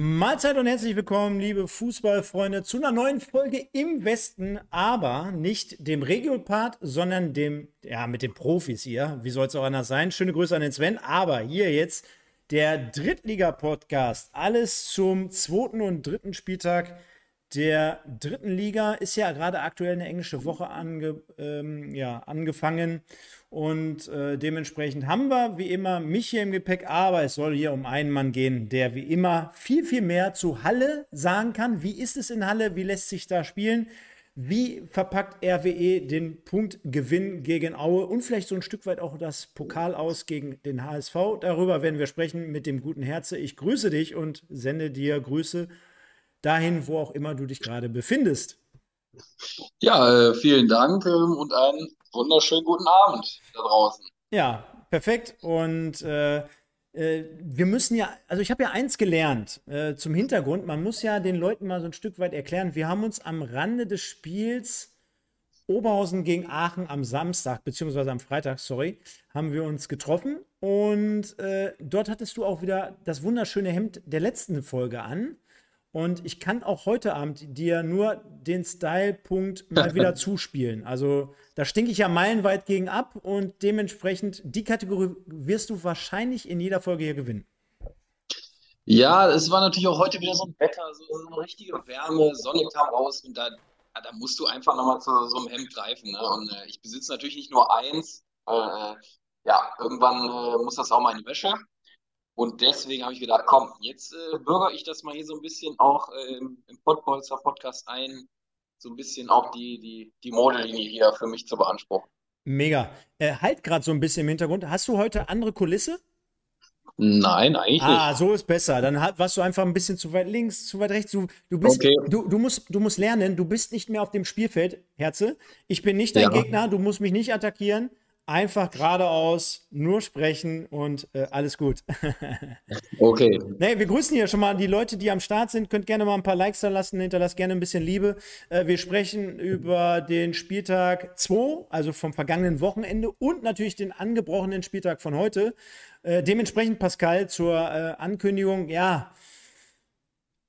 Mahlzeit und herzlich willkommen, liebe Fußballfreunde, zu einer neuen Folge im Westen, aber nicht dem Regio-Part, sondern dem, ja, mit den Profis hier. Wie soll es auch anders sein? Schöne Grüße an den Sven, aber hier jetzt der Drittliga-Podcast. Alles zum zweiten und dritten Spieltag der dritten Liga. Ist ja gerade aktuell eine englische Woche ange, ähm, ja, angefangen. Und äh, dementsprechend haben wir wie immer mich hier im Gepäck, aber es soll hier um einen Mann gehen, der wie immer viel, viel mehr zu Halle sagen kann. Wie ist es in Halle? Wie lässt sich da spielen? Wie verpackt RWE den Punktgewinn gegen Aue und vielleicht so ein Stück weit auch das Pokal aus gegen den HSV? Darüber werden wir sprechen mit dem guten Herze. Ich grüße dich und sende dir Grüße dahin, wo auch immer du dich gerade befindest. Ja, äh, vielen Dank ähm, und einen wunderschönen guten Abend da draußen. Ja, perfekt. Und äh, äh, wir müssen ja, also ich habe ja eins gelernt äh, zum Hintergrund, man muss ja den Leuten mal so ein Stück weit erklären, wir haben uns am Rande des Spiels Oberhausen gegen Aachen am Samstag, beziehungsweise am Freitag, sorry, haben wir uns getroffen und äh, dort hattest du auch wieder das wunderschöne Hemd der letzten Folge an. Und ich kann auch heute Abend dir nur den Style-Punkt mal wieder zuspielen. Also da stinke ich ja meilenweit gegen ab und dementsprechend die Kategorie wirst du wahrscheinlich in jeder Folge hier gewinnen. Ja, es war natürlich auch heute wieder so ein Wetter, so, eine richtige Wärme, Sonne kam raus und da, da musst du einfach nochmal zu so einem Hemd greifen. Ne? Und äh, ich besitze natürlich nicht nur eins. Äh, äh ja, irgendwann äh, muss das auch mal in die Wäsche. Und deswegen habe ich gedacht, komm, jetzt äh, bürger ich das mal hier so ein bisschen auch äh, im, im Podpolster Podcast ein, so ein bisschen auch die, die, die Modelinie hier für mich zu beanspruchen. Mega. Äh, halt gerade so ein bisschen im Hintergrund. Hast du heute andere Kulisse? Nein, eigentlich ah, nicht. Ah, so ist besser. Dann warst du einfach ein bisschen zu weit links, zu weit rechts. Du, du, bist, okay. du, du, musst, du musst lernen, du bist nicht mehr auf dem Spielfeld, Herze. Ich bin nicht dein ja. Gegner, du musst mich nicht attackieren einfach geradeaus, nur sprechen und äh, alles gut. okay. Nee, wir grüßen hier schon mal die Leute, die am Start sind. Könnt gerne mal ein paar Likes da lassen, hinterlasst gerne ein bisschen Liebe. Äh, wir sprechen über den Spieltag 2, also vom vergangenen Wochenende und natürlich den angebrochenen Spieltag von heute. Äh, dementsprechend, Pascal, zur äh, Ankündigung, ja,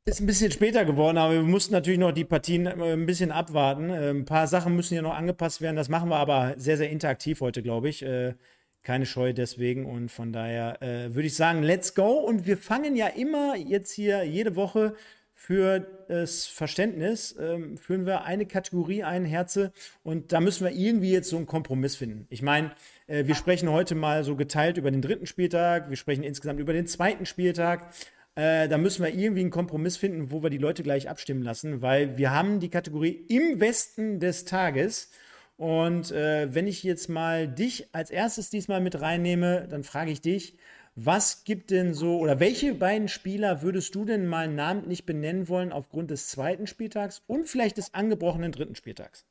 ist ein bisschen später geworden, aber wir mussten natürlich noch die Partien äh, ein bisschen abwarten. Äh, ein paar Sachen müssen ja noch angepasst werden. Das machen wir aber sehr, sehr interaktiv heute, glaube ich. Äh, keine Scheu deswegen. Und von daher würde ich sagen, let's go. Und wir fangen ja immer jetzt hier jede Woche für das Verständnis, ähm, führen wir eine Kategorie ein, Herze. Und da müssen wir irgendwie jetzt so einen Kompromiss finden. Ich meine, wir sprechen heute mal so geteilt über den dritten Spieltag. Wir sprechen insgesamt über den zweiten Spieltag. Äh, da müssen wir irgendwie einen Kompromiss finden, wo wir die Leute gleich abstimmen lassen, weil wir haben die Kategorie im Westen des Tages. Und äh, wenn ich jetzt mal dich als erstes diesmal mit reinnehme, dann frage ich dich, was gibt denn so, oder welche beiden Spieler würdest du denn mal namentlich benennen wollen aufgrund des zweiten Spieltags und vielleicht des angebrochenen dritten Spieltags?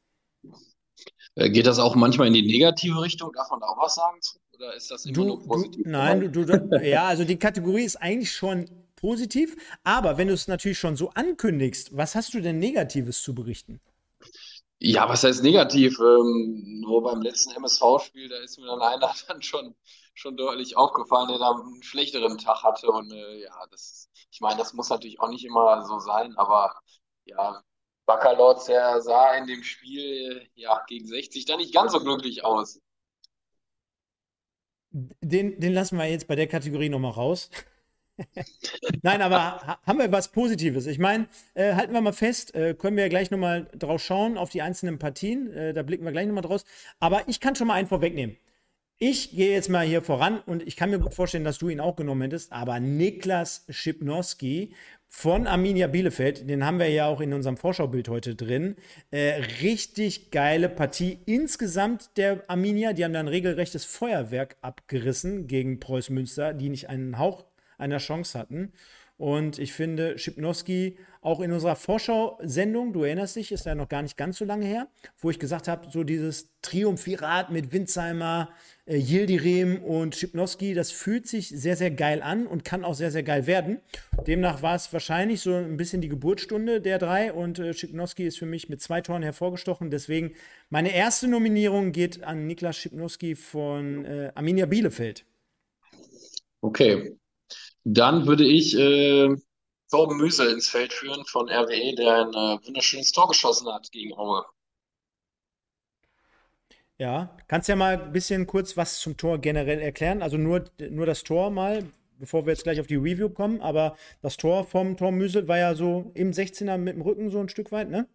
Äh, geht das auch manchmal in die negative Richtung? Darf man da auch was sagen? Oder ist das immer du, nur positiv? Du, nein, du, du, ja, also die Kategorie ist eigentlich schon positiv. Aber wenn du es natürlich schon so ankündigst, was hast du denn Negatives zu berichten? Ja, was heißt negativ? Ähm, nur beim letzten MSV-Spiel, da ist mir dann einer dann schon, schon deutlich aufgefallen, der da einen schlechteren Tag hatte. Und äh, ja, das, ich meine, das muss natürlich auch nicht immer so sein, aber ja, Baccalords, der sah in dem Spiel ja, gegen 60 dann nicht ganz so glücklich aus. Den, den lassen wir jetzt bei der Kategorie nochmal raus. Nein, aber haben wir was Positives? Ich meine, äh, halten wir mal fest, äh, können wir ja gleich nochmal drauf schauen, auf die einzelnen Partien. Äh, da blicken wir gleich nochmal draus. Aber ich kann schon mal einen vorwegnehmen. Ich gehe jetzt mal hier voran und ich kann mir gut vorstellen, dass du ihn auch genommen hättest. Aber Niklas Schipnowski von Arminia Bielefeld, den haben wir ja auch in unserem Vorschaubild heute drin. Äh, richtig geile Partie insgesamt der Arminia. Die haben dann regelrechtes Feuerwerk abgerissen gegen Preuß Münster, die nicht einen Hauch einer Chance hatten. Und ich finde, Schipnowski auch in unserer Vorschau-Sendung, du erinnerst dich, ist ja noch gar nicht ganz so lange her, wo ich gesagt habe, so dieses Triumphirat mit Winzheimer, äh, Yildirim und Schipnowski, das fühlt sich sehr, sehr geil an und kann auch sehr, sehr geil werden. Demnach war es wahrscheinlich so ein bisschen die Geburtsstunde der drei und äh, Schipnowski ist für mich mit zwei Toren hervorgestochen. Deswegen meine erste Nominierung geht an Niklas Schipnowski von äh, Arminia Bielefeld. Okay, dann würde ich äh, Torben Müsel ins Feld führen von RWE, der ein äh, wunderschönes Tor geschossen hat gegen Aue. Ja, kannst ja mal ein bisschen kurz was zum Tor generell erklären. Also nur, nur das Tor mal, bevor wir jetzt gleich auf die Review kommen. Aber das Tor vom Tor Müsel war ja so im 16er mit dem Rücken so ein Stück weit, ne?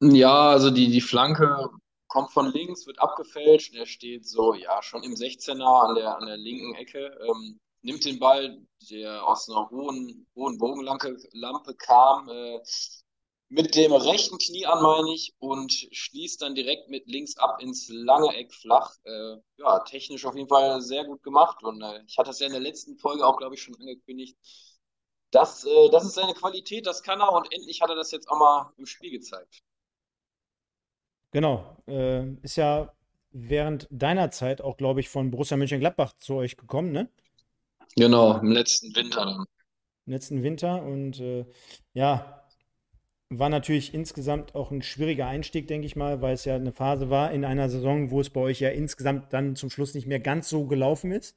Ja, also die, die Flanke kommt von links, wird abgefälscht. Er steht so, ja, schon im 16er an der, an der linken Ecke. Ähm, nimmt den Ball, der aus einer hohen, hohen Bogenlampe Lampe kam, äh, mit dem rechten Knie an, meine ich, und schließt dann direkt mit links ab ins lange Eck flach. Äh, ja, technisch auf jeden Fall sehr gut gemacht. Und äh, ich hatte es ja in der letzten Folge auch, glaube ich, schon angekündigt. Das, äh, das ist seine Qualität, das kann er und endlich hat er das jetzt auch mal im Spiel gezeigt. Genau. Äh, ist ja während deiner Zeit auch, glaube ich, von Borussia Mönchengladbach zu euch gekommen, ne? Genau, im letzten Winter dann. Im letzten Winter und äh, ja, war natürlich insgesamt auch ein schwieriger Einstieg, denke ich mal, weil es ja eine Phase war in einer Saison, wo es bei euch ja insgesamt dann zum Schluss nicht mehr ganz so gelaufen ist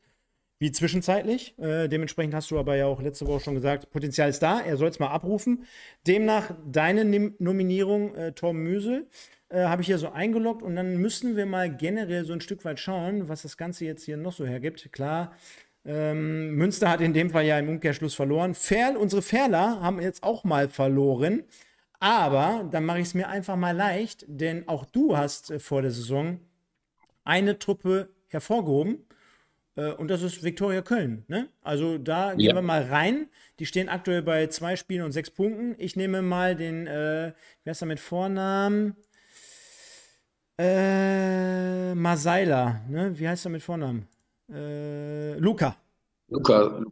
wie zwischenzeitlich. Äh, dementsprechend hast du aber ja auch letzte Woche schon gesagt, Potenzial ist da, er soll es mal abrufen. Demnach deine Nim Nominierung, äh, Tom Müsel, äh, habe ich hier so eingeloggt und dann müssen wir mal generell so ein Stück weit schauen, was das Ganze jetzt hier noch so hergibt. Klar, ähm, Münster hat in dem Fall ja im Umkehrschluss verloren. Ferl, unsere Ferler haben jetzt auch mal verloren. Aber dann mache ich es mir einfach mal leicht, denn auch du hast äh, vor der Saison eine Truppe hervorgehoben. Äh, und das ist Viktoria Köln. Ne? Also da gehen wir mal rein. Die stehen aktuell bei zwei Spielen und sechs Punkten. Ich nehme mal den, äh, wie heißt er mit Vornamen? Äh, Masaila. Ne? Wie heißt er mit Vornamen? Äh, Luca. Luca.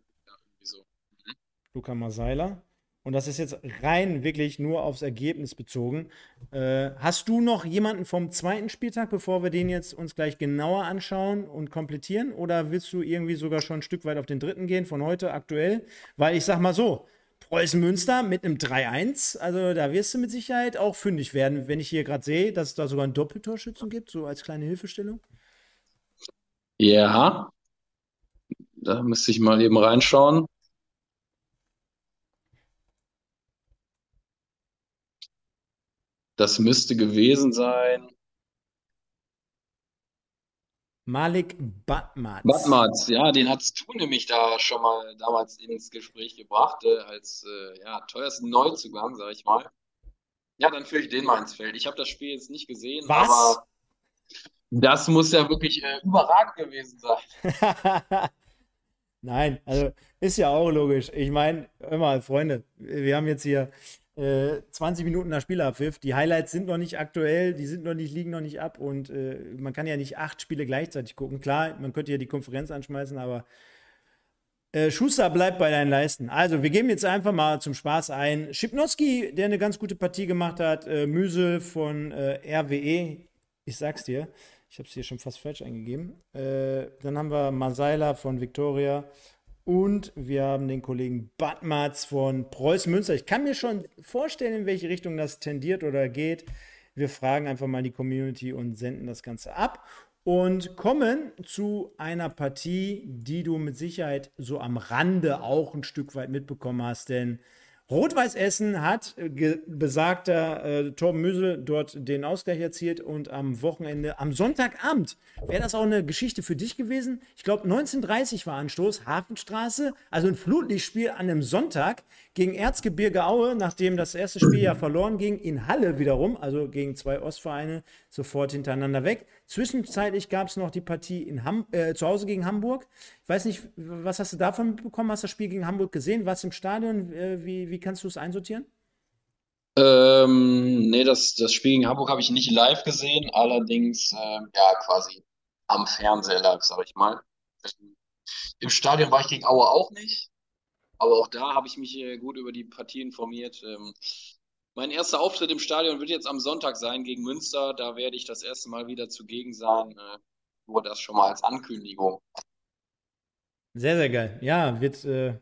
Luca Masaila. Und das ist jetzt rein wirklich nur aufs Ergebnis bezogen. Äh, hast du noch jemanden vom zweiten Spieltag, bevor wir den jetzt uns gleich genauer anschauen und komplettieren? Oder willst du irgendwie sogar schon ein Stück weit auf den dritten gehen von heute aktuell? Weil ich sag mal so, Preußen Münster mit einem 3-1, also da wirst du mit Sicherheit auch fündig werden, wenn ich hier gerade sehe, dass es da sogar einen Doppeltorschützen gibt, so als kleine Hilfestellung. Ja, da müsste ich mal eben reinschauen. Das müsste gewesen sein. Malik Batmaz. Batmaz, ja, den hat du nämlich da schon mal damals ins Gespräch gebracht, äh, als äh, ja, teuersten Neuzugang, sag ich mal. Ja, dann führe ich den mal ins Feld. Ich habe das Spiel jetzt nicht gesehen, Was? aber das muss ja wirklich äh, überragend gewesen sein. Nein, also ist ja auch logisch. Ich meine, immer, Freunde, wir haben jetzt hier 20 äh, Minuten nach Spielabpfiff. Die Highlights sind noch nicht aktuell, die sind noch nicht, liegen noch nicht ab und äh, man kann ja nicht acht Spiele gleichzeitig gucken. Klar, man könnte ja die Konferenz anschmeißen, aber äh, Schuster bleibt bei deinen Leisten. Also, wir geben jetzt einfach mal zum Spaß ein. Schipnowski, der eine ganz gute Partie gemacht hat, äh, Müsel von äh, RWE, ich sag's dir, ich habe es hier schon fast falsch eingegeben. Äh, dann haben wir Masaila von Victoria und wir haben den Kollegen Badmatz von Preußen Münster. Ich kann mir schon vorstellen, in welche Richtung das tendiert oder geht. Wir fragen einfach mal die Community und senden das Ganze ab und kommen zu einer Partie, die du mit Sicherheit so am Rande auch ein Stück weit mitbekommen hast, denn Rot-Weiß Essen hat äh, besagter äh, Torben Müsel dort den Ausgleich erzielt und am Wochenende, am Sonntagabend, wäre das auch eine Geschichte für dich gewesen. Ich glaube, 1930 war Anstoß, Hafenstraße, also ein Flutlichtspiel an einem Sonntag gegen Erzgebirge Aue, nachdem das erste Spiel ja verloren ging, in Halle wiederum, also gegen zwei Ostvereine, sofort hintereinander weg. Zwischenzeitlich gab es noch die Partie in Ham äh, zu Hause gegen Hamburg. Ich weiß nicht, was hast du davon mitbekommen? Hast du das Spiel gegen Hamburg gesehen? Warst du im Stadion? Äh, wie, wie kannst du es einsortieren? Ähm, nee, das, das Spiel gegen Hamburg habe ich nicht live gesehen, allerdings äh, ja quasi am Fernseher live, sag ich mal. Im Stadion war ich gegen Aue auch nicht. Aber auch da habe ich mich äh, gut über die Partie informiert. Ähm, mein erster Auftritt im Stadion wird jetzt am Sonntag sein gegen Münster. Da werde ich das erste Mal wieder zugegen sein. Äh, nur das schon mal als Ankündigung. Sehr, sehr geil. Ja, wird, äh,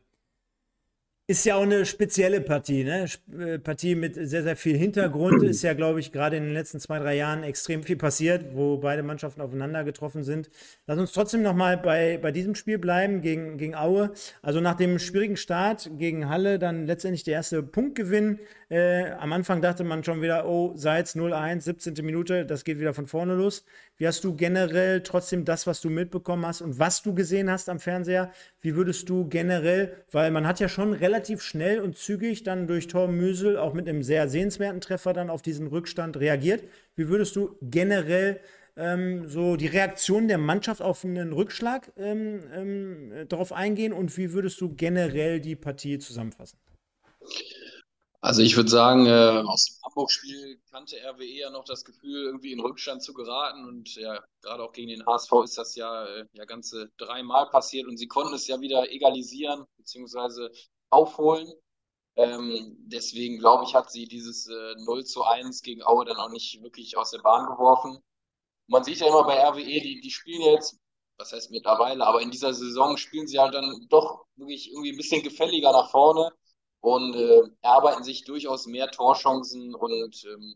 Ist ja auch eine spezielle Partie, ne? Äh, Partie mit sehr, sehr viel Hintergrund. Ist ja, glaube ich, gerade in den letzten zwei, drei Jahren extrem viel passiert, wo beide Mannschaften aufeinander getroffen sind. Lass uns trotzdem nochmal bei, bei diesem Spiel bleiben gegen, gegen Aue. Also nach dem schwierigen Start gegen Halle dann letztendlich der erste Punktgewinn. Äh, am Anfang dachte man schon wieder, oh, Seitz 0-1, 17. Minute, das geht wieder von vorne los. Wie hast du generell trotzdem das, was du mitbekommen hast und was du gesehen hast am Fernseher, wie würdest du generell, weil man hat ja schon relativ schnell und zügig dann durch Torben Müsel auch mit einem sehr sehenswerten Treffer dann auf diesen Rückstand reagiert. Wie würdest du generell ähm, so die Reaktion der Mannschaft auf einen Rückschlag ähm, ähm, darauf eingehen und wie würdest du generell die Partie zusammenfassen? Also ich würde sagen, äh, aus dem Hamburg-Spiel kannte RWE ja noch das Gefühl, irgendwie in Rückstand zu geraten. Und ja, gerade auch gegen den HSV ist das ja, äh, ja ganze dreimal passiert und sie konnten es ja wieder egalisieren bzw. aufholen. Ähm, deswegen glaube ich, hat sie dieses äh, 0 zu 1 gegen Aue dann auch nicht wirklich aus der Bahn geworfen. Man sieht ja immer bei RWE, die, die spielen jetzt, was heißt mittlerweile, aber in dieser Saison spielen sie halt dann doch wirklich irgendwie ein bisschen gefälliger nach vorne und äh, erarbeiten sich durchaus mehr Torchancen und ähm,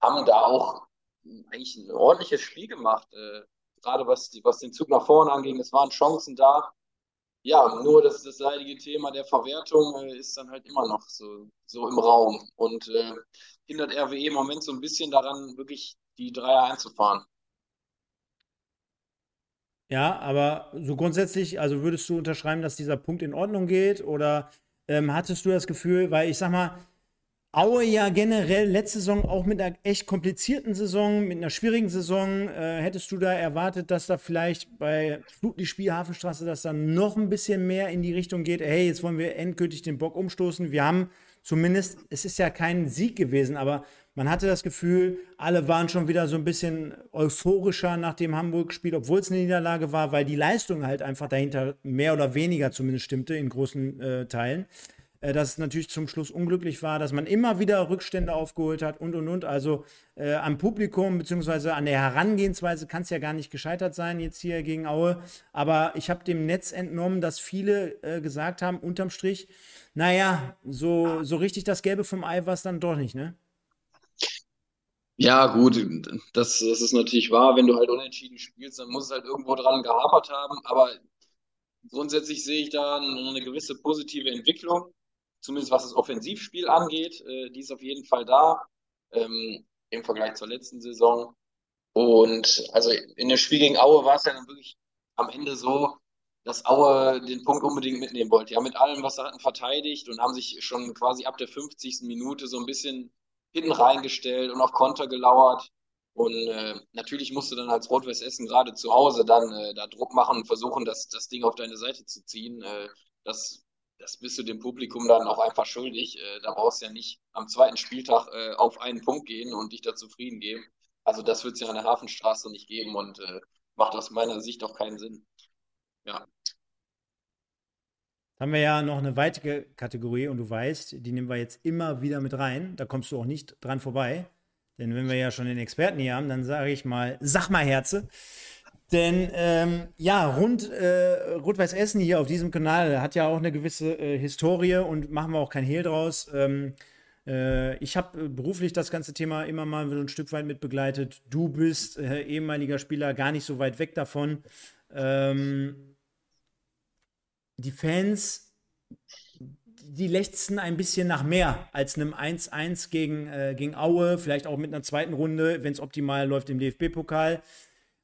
haben da auch eigentlich ein ordentliches Spiel gemacht. Äh, gerade was, was den Zug nach vorne anging, es waren Chancen da. Ja, nur das, das leidige Thema der Verwertung äh, ist dann halt immer noch so, so im Raum und äh, hindert RWE im Moment so ein bisschen daran, wirklich die Dreier einzufahren. Ja, aber so grundsätzlich, also würdest du unterschreiben, dass dieser Punkt in Ordnung geht oder ähm, hattest du das Gefühl, weil ich sag mal, Aue ja generell letzte Saison auch mit einer echt komplizierten Saison, mit einer schwierigen Saison, äh, hättest du da erwartet, dass da vielleicht bei Flutlichtspiel Hafenstraße, dass da noch ein bisschen mehr in die Richtung geht, hey, jetzt wollen wir endgültig den Bock umstoßen. Wir haben zumindest, es ist ja kein Sieg gewesen, aber man hatte das Gefühl, alle waren schon wieder so ein bisschen euphorischer nach dem Hamburg-Spiel, obwohl es eine Niederlage war, weil die Leistung halt einfach dahinter mehr oder weniger zumindest stimmte in großen äh, Teilen. Äh, dass es natürlich zum Schluss unglücklich war, dass man immer wieder Rückstände aufgeholt hat und und und. Also äh, am Publikum bzw. an der Herangehensweise kann es ja gar nicht gescheitert sein, jetzt hier gegen Aue. Aber ich habe dem Netz entnommen, dass viele äh, gesagt haben, unterm Strich, naja, so, so richtig das Gelbe vom Ei war es dann doch nicht, ne? Ja, gut, das, das ist natürlich wahr. Wenn du halt unentschieden spielst, dann muss es halt irgendwo dran gehapert haben. Aber grundsätzlich sehe ich da eine gewisse positive Entwicklung, zumindest was das Offensivspiel angeht. Äh, die ist auf jeden Fall da ähm, im Vergleich zur letzten Saison. Und also in dem Spiel gegen Aue war es ja dann wirklich am Ende so, dass Aue den Punkt unbedingt mitnehmen wollte. Ja, mit allem, was sie hatten, verteidigt und haben sich schon quasi ab der 50. Minute so ein bisschen hinten reingestellt und auf Konter gelauert. Und äh, natürlich musst du dann als Rot-Weiß Essen gerade zu Hause dann äh, da Druck machen und versuchen, das, das Ding auf deine Seite zu ziehen. Äh, das, das bist du dem Publikum dann auch einfach schuldig. Äh, da brauchst du ja nicht am zweiten Spieltag äh, auf einen Punkt gehen und dich da zufrieden geben. Also das wird es ja an der Hafenstraße nicht geben und äh, macht aus meiner Sicht auch keinen Sinn. Ja haben wir ja noch eine weitere Kategorie und du weißt, die nehmen wir jetzt immer wieder mit rein. Da kommst du auch nicht dran vorbei. Denn wenn wir ja schon den Experten hier haben, dann sage ich mal, sag mal Herze. Denn ähm, ja, rund äh, Rot-Weiß Essen hier auf diesem Kanal hat ja auch eine gewisse äh, Historie und machen wir auch kein Hehl draus. Ähm, äh, ich habe beruflich das ganze Thema immer mal ein Stück weit mit begleitet. Du bist äh, ehemaliger Spieler, gar nicht so weit weg davon. Ähm, die Fans, die lechzen ein bisschen nach mehr als einem 1-1 gegen, äh, gegen Aue, vielleicht auch mit einer zweiten Runde, wenn es optimal läuft im DFB-Pokal.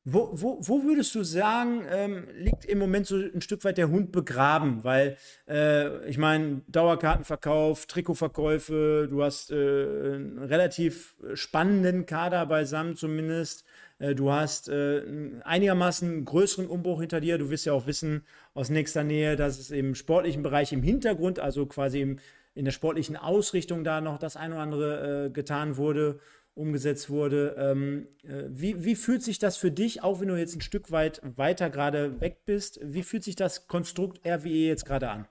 Wo, wo, wo, würdest du sagen, ähm, liegt im Moment so ein Stück weit der Hund begraben? Weil, äh, ich meine, Dauerkartenverkauf, Trikotverkäufe, du hast äh, einen relativ spannenden Kader beisammen zumindest. Äh, du hast äh, einigermaßen größeren Umbruch hinter dir. Du wirst ja auch wissen aus nächster Nähe, dass es im sportlichen Bereich im Hintergrund, also quasi im, in der sportlichen Ausrichtung da noch das eine oder andere äh, getan wurde, umgesetzt wurde. Ähm, äh, wie, wie fühlt sich das für dich, auch wenn du jetzt ein Stück weit weiter gerade weg bist, wie fühlt sich das Konstrukt RWE jetzt gerade an?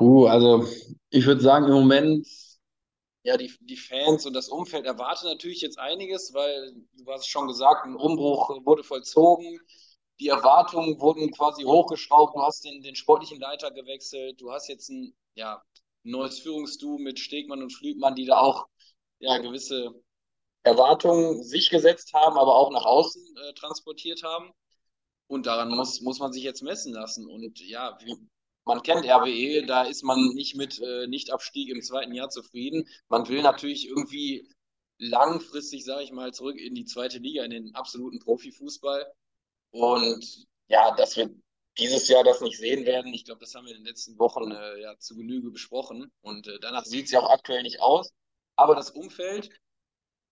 Uh, also ich würde sagen, im Moment ja, die, die Fans und das Umfeld erwarten natürlich jetzt einiges, weil du hast es schon gesagt, ein Umbruch wurde vollzogen. die Erwartungen wurden quasi hochgeschraubt, du hast den, den sportlichen Leiter gewechselt, du hast jetzt ein ja, neues Führungsdu mit Stegmann und Flügmann, die da auch ja, gewisse Erwartungen sich gesetzt haben, aber auch nach außen äh, transportiert haben. Und daran muss, muss man sich jetzt messen lassen. Und ja, wie, man kennt RWE, da ist man nicht mit äh, Nichtabstieg im zweiten Jahr zufrieden. Man will natürlich irgendwie langfristig, sage ich mal, zurück in die zweite Liga, in den absoluten Profifußball. Und ja, dass wir dieses Jahr das nicht sehen werden, ich glaube, das haben wir in den letzten Wochen äh, ja zu Genüge besprochen. Und äh, danach sieht es ja auch aktuell nicht aus. Aber das Umfeld,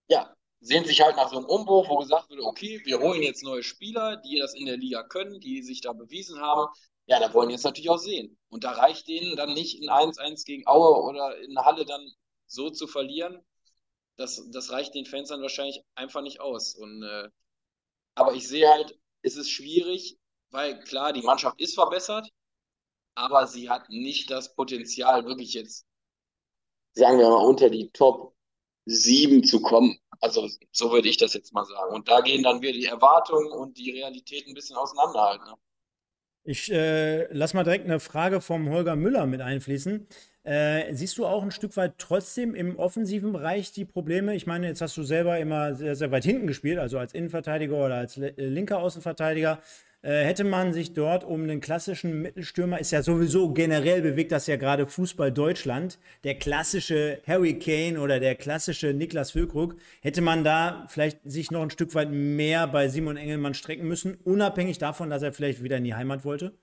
ja, sehen sich halt nach so einem Umbruch, wo gesagt wird, okay, wir holen jetzt neue Spieler, die das in der Liga können, die sich da bewiesen haben. Ja, da wollen jetzt natürlich auch sehen. Und da reicht denen dann nicht in 1-1 gegen Aue oder in Halle dann so zu verlieren. Das, das reicht den Fans dann wahrscheinlich einfach nicht aus. Und, äh, aber ich sehe halt, es ist schwierig, weil klar, die Mannschaft ist verbessert, aber sie hat nicht das Potenzial, wirklich jetzt, sagen wir mal, unter die Top 7 zu kommen. Also so würde ich das jetzt mal sagen. Und da gehen dann wieder die Erwartungen und die Realität ein bisschen auseinander. Ne? Ich äh, lass mal direkt eine Frage vom Holger Müller mit einfließen. Äh, siehst du auch ein Stück weit trotzdem im offensiven Bereich die Probleme? Ich meine, jetzt hast du selber immer sehr, sehr weit hinten gespielt, also als Innenverteidiger oder als äh, linker Außenverteidiger. Äh, hätte man sich dort um den klassischen Mittelstürmer, ist ja sowieso generell bewegt das ja gerade Fußball Deutschland, der klassische Harry Kane oder der klassische Niklas Füllkrug, hätte man da vielleicht sich noch ein Stück weit mehr bei Simon Engelmann strecken müssen, unabhängig davon, dass er vielleicht wieder in die Heimat wollte?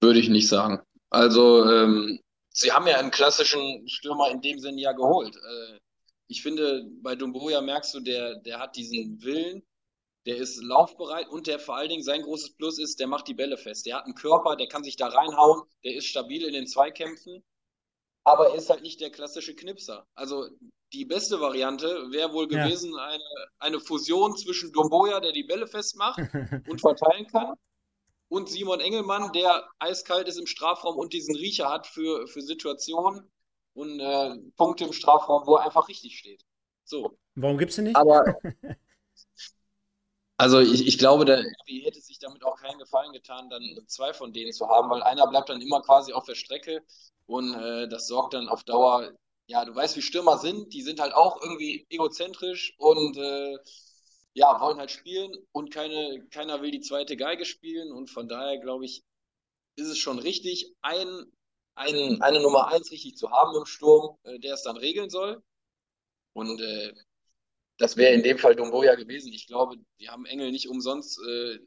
Würde ich nicht sagen. Also, ähm, sie haben ja einen klassischen Stürmer in dem Sinne ja geholt. Äh, ich finde, bei Dumboja merkst du, der, der hat diesen Willen, der ist laufbereit und der vor allen Dingen sein großes Plus ist, der macht die Bälle fest. Der hat einen Körper, der kann sich da reinhauen, der ist stabil in den Zweikämpfen, aber er ist halt nicht der klassische Knipser. Also die beste Variante wäre wohl ja. gewesen eine, eine Fusion zwischen Domboja, der die Bälle festmacht und verteilen kann, und Simon Engelmann, der eiskalt ist im Strafraum und diesen Riecher hat für, für Situationen und äh, Punkte im Strafraum, wo er einfach richtig steht. So. Warum gibt es ihn nicht? Aber Also ich, ich glaube, der RB hätte sich damit auch keinen Gefallen getan, dann zwei von denen zu haben, weil einer bleibt dann immer quasi auf der Strecke und äh, das sorgt dann auf Dauer, ja, du weißt, wie Stürmer sind, die sind halt auch irgendwie egozentrisch und äh, ja, wollen halt spielen und keine, keiner will die zweite Geige spielen und von daher glaube ich, ist es schon richtig, ein, ein, eine Nummer eins richtig zu haben im Sturm, äh, der es dann regeln soll. Und äh, das wäre in dem Fall Domboja gewesen. Ich glaube, die haben Engel nicht umsonst äh,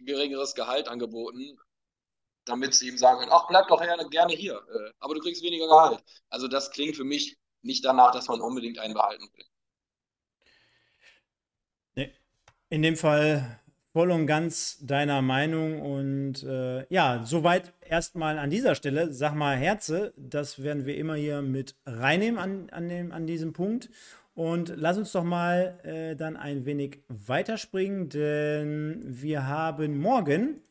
geringeres Gehalt angeboten, damit sie ihm sagen ach, bleib doch gerne hier, äh, aber du kriegst weniger Gehalt. Also das klingt für mich nicht danach, dass man unbedingt einen behalten will. Nee. In dem Fall voll und ganz deiner Meinung und äh, ja, soweit erstmal an dieser Stelle. Sag mal, Herze, das werden wir immer hier mit reinnehmen an, an, dem, an diesem Punkt. Und lass uns doch mal äh, dann ein wenig weiterspringen, denn wir haben morgen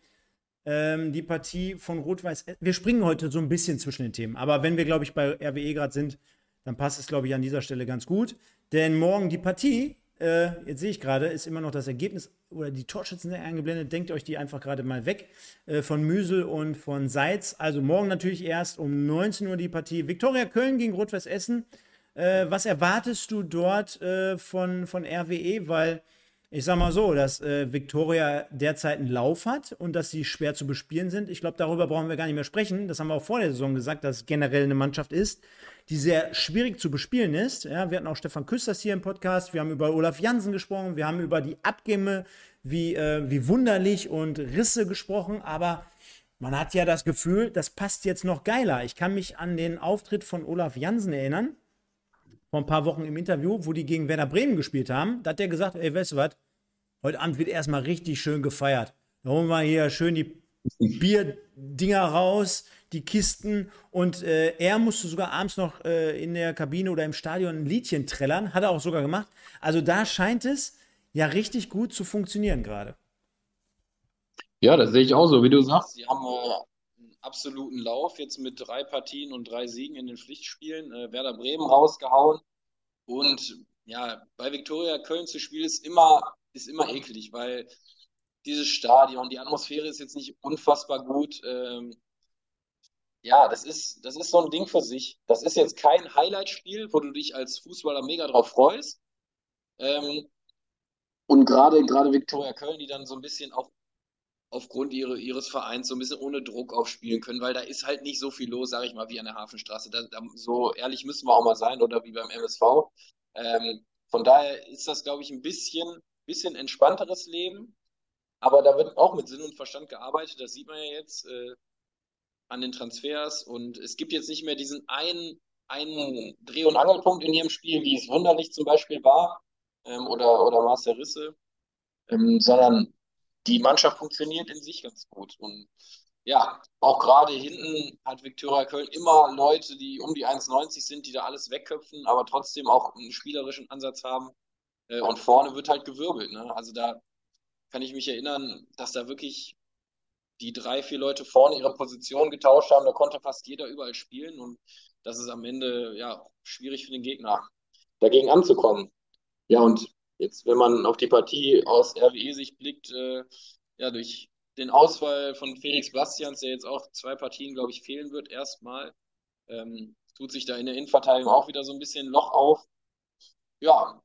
ähm, die Partie von Rot-Weiß. Wir springen heute so ein bisschen zwischen den Themen, aber wenn wir, glaube ich, bei RWE gerade sind, dann passt es, glaube ich, an dieser Stelle ganz gut. Denn morgen die Partie, äh, jetzt sehe ich gerade, ist immer noch das Ergebnis oder die Torschützen eingeblendet. Denkt euch die einfach gerade mal weg äh, von Müsel und von Seitz. Also morgen natürlich erst um 19 Uhr die Partie. Viktoria Köln gegen Rot-Weiß Essen. Äh, was erwartest du dort äh, von, von RWE? Weil ich sag mal so, dass äh, Victoria derzeit einen Lauf hat und dass sie schwer zu bespielen sind. Ich glaube, darüber brauchen wir gar nicht mehr sprechen. Das haben wir auch vor der Saison gesagt, dass es generell eine Mannschaft ist, die sehr schwierig zu bespielen ist. Ja, wir hatten auch Stefan Küsters hier im Podcast. Wir haben über Olaf Jansen gesprochen. Wir haben über die Abgänge, wie, äh, wie wunderlich und Risse gesprochen. Aber man hat ja das Gefühl, das passt jetzt noch geiler. Ich kann mich an den Auftritt von Olaf Jansen erinnern vor ein paar Wochen im Interview, wo die gegen Werder Bremen gespielt haben. Da hat der gesagt, ey, weißt du was? Heute Abend wird erstmal richtig schön gefeiert. Da holen wir hier schön die Bierdinger raus, die Kisten. Und äh, er musste sogar abends noch äh, in der Kabine oder im Stadion ein Liedchen trällern. Hat er auch sogar gemacht. Also da scheint es ja richtig gut zu funktionieren gerade. Ja, das sehe ich auch so, wie du sagst. Sie haben äh, absoluten Lauf jetzt mit drei Partien und drei Siegen in den Pflichtspielen. Äh, Werder Bremen rausgehauen. Und ja, bei Viktoria Köln zu spielen ist immer, ist immer eklig, weil dieses Stadion, die Atmosphäre ist jetzt nicht unfassbar gut. Ähm, ja, das ist, das ist so ein Ding für sich. Das ist jetzt kein Highlight-Spiel, wo du dich als Fußballer mega drauf freust. Ähm, und gerade gerade Viktoria Köln, die dann so ein bisschen auch aufgrund ihre, ihres Vereins so ein bisschen ohne Druck aufspielen können, weil da ist halt nicht so viel los, sage ich mal, wie an der Hafenstraße. Da, da, so ehrlich müssen wir auch mal sein oder wie beim MSV. Ähm, von daher ist das, glaube ich, ein bisschen, bisschen entspannteres Leben. Aber da wird auch mit Sinn und Verstand gearbeitet. Das sieht man ja jetzt äh, an den Transfers. Und es gibt jetzt nicht mehr diesen einen, einen Dreh- und Angelpunkt in ihrem Spiel, wie es wunderlich zum Beispiel war, ähm, oder, oder Marcel Risse, ähm, sondern die Mannschaft funktioniert in sich ganz gut. Und ja, auch gerade hinten hat Viktoria Köln immer Leute, die um die 1,90 sind, die da alles wegköpfen, aber trotzdem auch einen spielerischen Ansatz haben. Äh, und vorne wird halt gewirbelt. Ne? Also da kann ich mich erinnern, dass da wirklich die drei, vier Leute vorne ihre Position getauscht haben. Da konnte fast jeder überall spielen und das ist am Ende ja schwierig für den Gegner, dagegen anzukommen. Ja, und jetzt, wenn man auf die Partie aus RWE-Sicht blickt, äh, ja, durch den Ausfall von Felix Bastians, der jetzt auch zwei Partien, glaube ich, fehlen wird, erstmal, ähm, tut sich da in der Innenverteidigung auch wieder so ein bisschen Loch auf. Ja,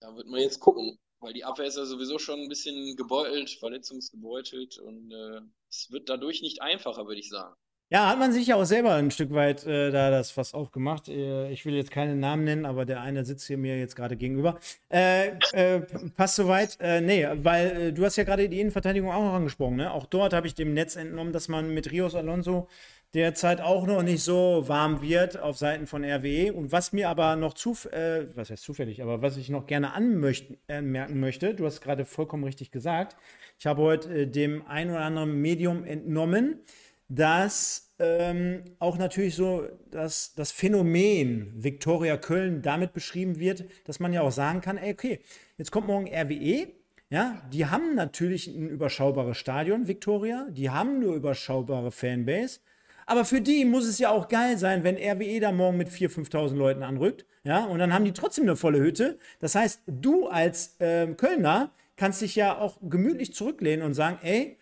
da wird man jetzt gucken, weil die Abwehr ist ja sowieso schon ein bisschen gebeutelt, verletzungsgebeutelt und äh, es wird dadurch nicht einfacher, würde ich sagen. Ja, hat man sich ja auch selber ein Stück weit äh, da das Fass aufgemacht. Äh, ich will jetzt keinen Namen nennen, aber der eine sitzt hier mir jetzt gerade gegenüber. Äh, äh, passt soweit? Äh, nee, weil äh, du hast ja gerade die Innenverteidigung auch noch angesprochen. Ne? Auch dort habe ich dem Netz entnommen, dass man mit Rios Alonso derzeit auch noch nicht so warm wird auf Seiten von RWE. Und was mir aber noch zu, äh, was heißt zufällig, aber was ich noch gerne anmerken möchte, du hast gerade vollkommen richtig gesagt, ich habe heute dem ein oder anderen Medium entnommen, dass ähm, auch natürlich so dass das Phänomen Viktoria Köln damit beschrieben wird, dass man ja auch sagen kann, ey, okay, jetzt kommt morgen RWE, ja, die haben natürlich ein überschaubares Stadion, Viktoria, die haben nur überschaubare Fanbase, aber für die muss es ja auch geil sein, wenn RWE da morgen mit 4.000, 5.000 Leuten anrückt, ja, und dann haben die trotzdem eine volle Hütte. Das heißt, du als äh, Kölner kannst dich ja auch gemütlich zurücklehnen und sagen, ey,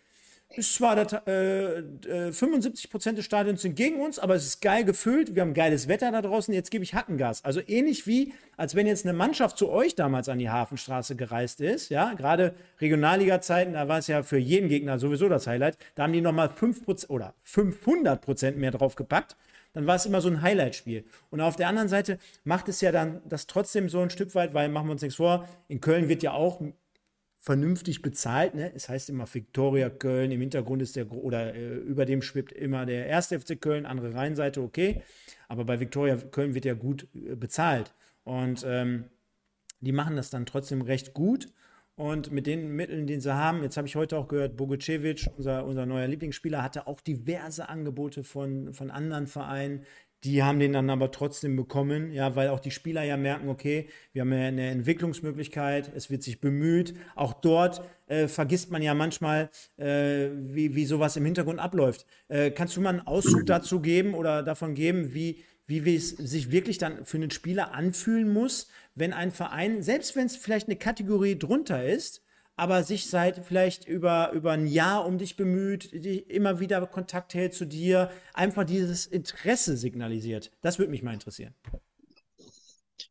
ist zwar das, äh, äh, 75% des Stadions sind gegen uns, aber es ist geil gefüllt. Wir haben geiles Wetter da draußen. Jetzt gebe ich Hackengas. Also ähnlich wie, als wenn jetzt eine Mannschaft zu euch damals an die Hafenstraße gereist ist. Ja, gerade Regionalliga-Zeiten, da war es ja für jeden Gegner sowieso das Highlight. Da haben die nochmal 5% oder 500% mehr drauf gepackt. Dann war es immer so ein Highlight-Spiel. Und auf der anderen Seite macht es ja dann das trotzdem so ein Stück weit, weil machen wir uns nichts vor, in Köln wird ja auch vernünftig bezahlt. Ne? Es heißt immer Viktoria Köln, im Hintergrund ist der, oder äh, über dem schwebt immer der erste FC Köln, andere Rheinseite, okay. Aber bei Viktoria Köln wird ja gut äh, bezahlt. Und ähm, die machen das dann trotzdem recht gut. Und mit den Mitteln, die sie haben, jetzt habe ich heute auch gehört, Bogucevic, unser, unser neuer Lieblingsspieler, hatte auch diverse Angebote von, von anderen Vereinen. Die haben den dann aber trotzdem bekommen, ja, weil auch die Spieler ja merken, okay, wir haben ja eine Entwicklungsmöglichkeit, es wird sich bemüht. Auch dort äh, vergisst man ja manchmal, äh, wie, wie sowas im Hintergrund abläuft. Äh, kannst du mal einen Auszug dazu geben oder davon geben, wie, wie es sich wirklich dann für einen Spieler anfühlen muss, wenn ein Verein, selbst wenn es vielleicht eine Kategorie drunter ist, aber sich seit vielleicht über, über ein Jahr um dich bemüht, die immer wieder Kontakt hält zu dir, einfach dieses Interesse signalisiert. Das würde mich mal interessieren.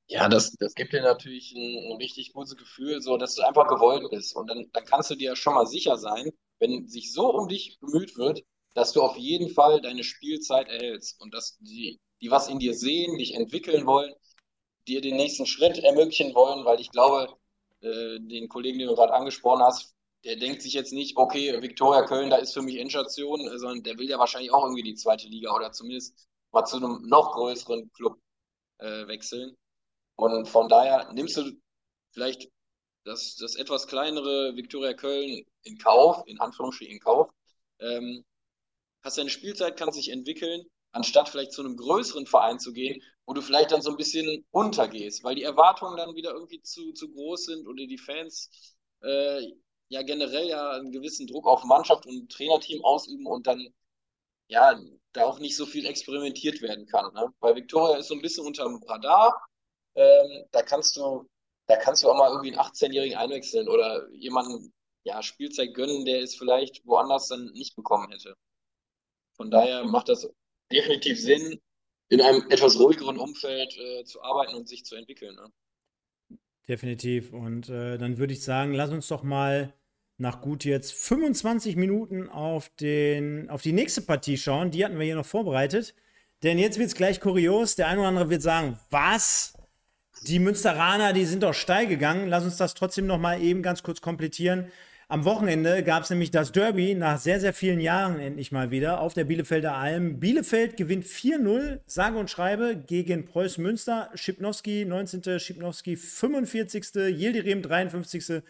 Ja, das, das gibt dir natürlich ein, ein richtig gutes Gefühl, so dass du einfach gewollt bist. Und dann, dann kannst du dir schon mal sicher sein, wenn sich so um dich bemüht wird, dass du auf jeden Fall deine Spielzeit erhältst und dass die, die was in dir sehen, dich entwickeln wollen, dir den nächsten Schritt ermöglichen wollen, weil ich glaube, äh, den Kollegen, den du gerade angesprochen hast, der denkt sich jetzt nicht, okay, Viktoria Köln, da ist für mich Endstation, äh, sondern der will ja wahrscheinlich auch irgendwie die zweite Liga oder zumindest mal zu einem noch größeren Club äh, wechseln. Und von daher nimmst du vielleicht das, das etwas kleinere Viktoria Köln in Kauf, in Anführungsstrichen in Kauf. Ähm, hast deine Spielzeit, kannst sich entwickeln, anstatt vielleicht zu einem größeren Verein zu gehen, wo du vielleicht dann so ein bisschen untergehst, weil die Erwartungen dann wieder irgendwie zu, zu groß sind oder die Fans äh, ja generell ja einen gewissen Druck auf Mannschaft und Trainerteam ausüben und dann ja da auch nicht so viel experimentiert werden kann. Ne? Bei Victoria ist so ein bisschen unterm Radar. Ähm, da kannst du da kannst du auch mal irgendwie einen 18-Jährigen einwechseln oder jemanden ja, Spielzeit gönnen, der es vielleicht woanders dann nicht bekommen hätte. Von daher macht das definitiv Sinn, in einem etwas ruhigeren Umfeld äh, zu arbeiten und sich zu entwickeln. Ne? Definitiv. Und äh, dann würde ich sagen, lass uns doch mal nach gut jetzt 25 Minuten auf, den, auf die nächste Partie schauen. Die hatten wir hier noch vorbereitet. Denn jetzt wird es gleich kurios. Der eine oder andere wird sagen, was? Die Münsteraner, die sind doch steil gegangen. Lass uns das trotzdem noch mal eben ganz kurz komplettieren. Am Wochenende gab es nämlich das Derby nach sehr, sehr vielen Jahren endlich mal wieder auf der Bielefelder Alm. Bielefeld gewinnt 4-0, sage und schreibe, gegen Preußen Münster. Schipnowski 19., Schipnowski 45., Yildirim 53.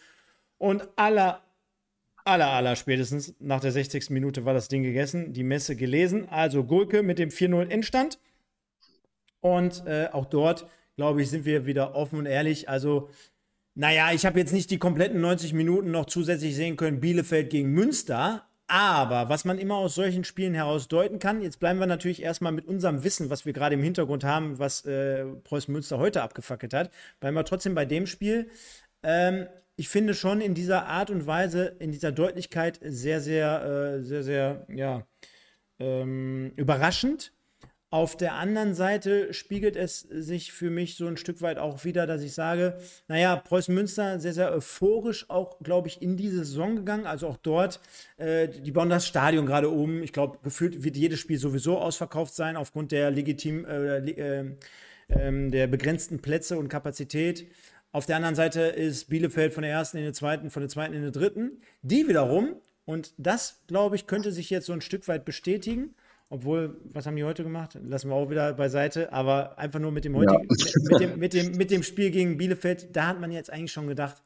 Und aller, aller, aller spätestens nach der 60. Minute war das Ding gegessen, die Messe gelesen. Also Gurke mit dem 4-0 Endstand. Und äh, auch dort, glaube ich, sind wir wieder offen und ehrlich. Also naja, ich habe jetzt nicht die kompletten 90 Minuten noch zusätzlich sehen können, Bielefeld gegen Münster. Aber was man immer aus solchen Spielen heraus deuten kann, jetzt bleiben wir natürlich erstmal mit unserem Wissen, was wir gerade im Hintergrund haben, was äh, Preußen Münster heute abgefackelt hat, bleiben wir trotzdem bei dem Spiel. Ähm, ich finde schon in dieser Art und Weise, in dieser Deutlichkeit sehr, sehr, äh, sehr, sehr, ja, ähm, überraschend. Auf der anderen Seite spiegelt es sich für mich so ein Stück weit auch wieder, dass ich sage, naja, Preußen Münster sehr, sehr euphorisch auch, glaube ich, in diese Saison gegangen. Also auch dort, äh, die bauen das Stadion gerade um. Ich glaube, gefühlt wird jedes Spiel sowieso ausverkauft sein aufgrund der legitim, äh, äh, der begrenzten Plätze und Kapazität. Auf der anderen Seite ist Bielefeld von der ersten in der zweiten, von der zweiten in der dritten. Die wiederum, und das, glaube ich, könnte sich jetzt so ein Stück weit bestätigen obwohl, was haben die heute gemacht? Lassen wir auch wieder beiseite. Aber einfach nur mit dem heutigen, ja. mit, dem, mit, dem, mit dem Spiel gegen Bielefeld, da hat man jetzt eigentlich schon gedacht,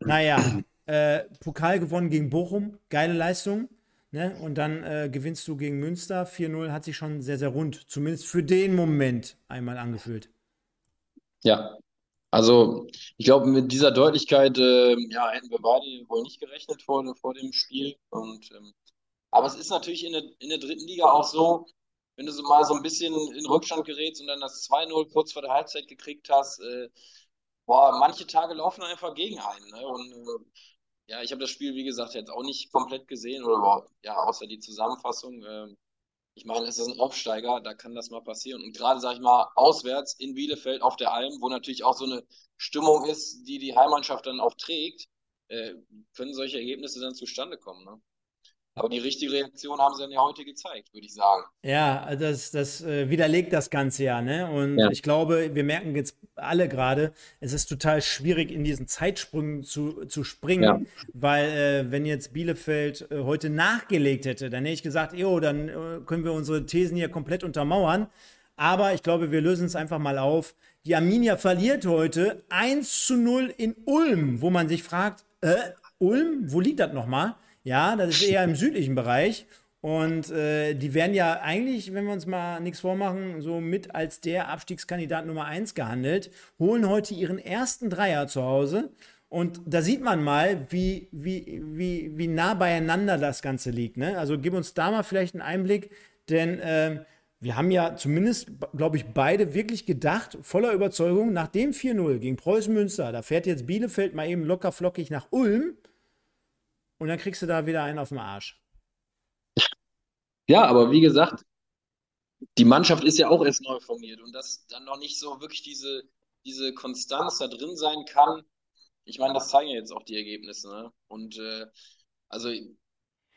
naja, äh, Pokal gewonnen gegen Bochum, geile Leistung. Ne? Und dann äh, gewinnst du gegen Münster. 4-0 hat sich schon sehr, sehr rund, zumindest für den Moment einmal angefühlt. Ja, also ich glaube, mit dieser Deutlichkeit äh, ja, hätten wir beide wohl nicht gerechnet vor, vor dem Spiel. Und ähm, aber es ist natürlich in der, in der dritten Liga auch so, wenn du so mal so ein bisschen in Rückstand gerätst und dann das 2-0 kurz vor der Halbzeit gekriegt hast, äh, boah, manche Tage laufen einfach gegen einen. Ne? Und äh, ja, ich habe das Spiel, wie gesagt, jetzt auch nicht komplett gesehen, oder ja, außer die Zusammenfassung. Äh, ich meine, es ist ein Aufsteiger, da kann das mal passieren. Und gerade, sage ich mal, auswärts in Bielefeld auf der Alm, wo natürlich auch so eine Stimmung ist, die die Heimmannschaft dann auch trägt, äh, können solche Ergebnisse dann zustande kommen. Ne? Aber die richtige Reaktion haben sie dann ja heute gezeigt, würde ich sagen. Ja, das, das äh, widerlegt das Ganze ja, ne? Und ja. ich glaube, wir merken jetzt alle gerade, es ist total schwierig, in diesen Zeitsprüngen zu, zu springen, ja. weil äh, wenn jetzt Bielefeld äh, heute nachgelegt hätte, dann hätte ich gesagt, jo, dann äh, können wir unsere Thesen hier komplett untermauern. Aber ich glaube, wir lösen es einfach mal auf. Die Arminia verliert heute 1 zu 0 in Ulm, wo man sich fragt, äh, Ulm, wo liegt das nochmal? Ja, das ist eher im südlichen Bereich. Und äh, die werden ja eigentlich, wenn wir uns mal nichts vormachen, so mit als der Abstiegskandidat Nummer 1 gehandelt, holen heute ihren ersten Dreier zu Hause. Und da sieht man mal, wie, wie, wie, wie nah beieinander das Ganze liegt. Ne? Also gib uns da mal vielleicht einen Einblick, denn äh, wir haben ja zumindest, glaube ich, beide wirklich gedacht, voller Überzeugung, nach dem 4-0 gegen Preußen Münster, da fährt jetzt Bielefeld mal eben locker flockig nach Ulm und dann kriegst du da wieder einen auf den Arsch. Ja, aber wie gesagt, die Mannschaft ist ja auch erst neu formiert und dass dann noch nicht so wirklich diese, diese Konstanz da drin sein kann. Ich meine, das zeigen ja jetzt auch die Ergebnisse. Ne? Und äh, also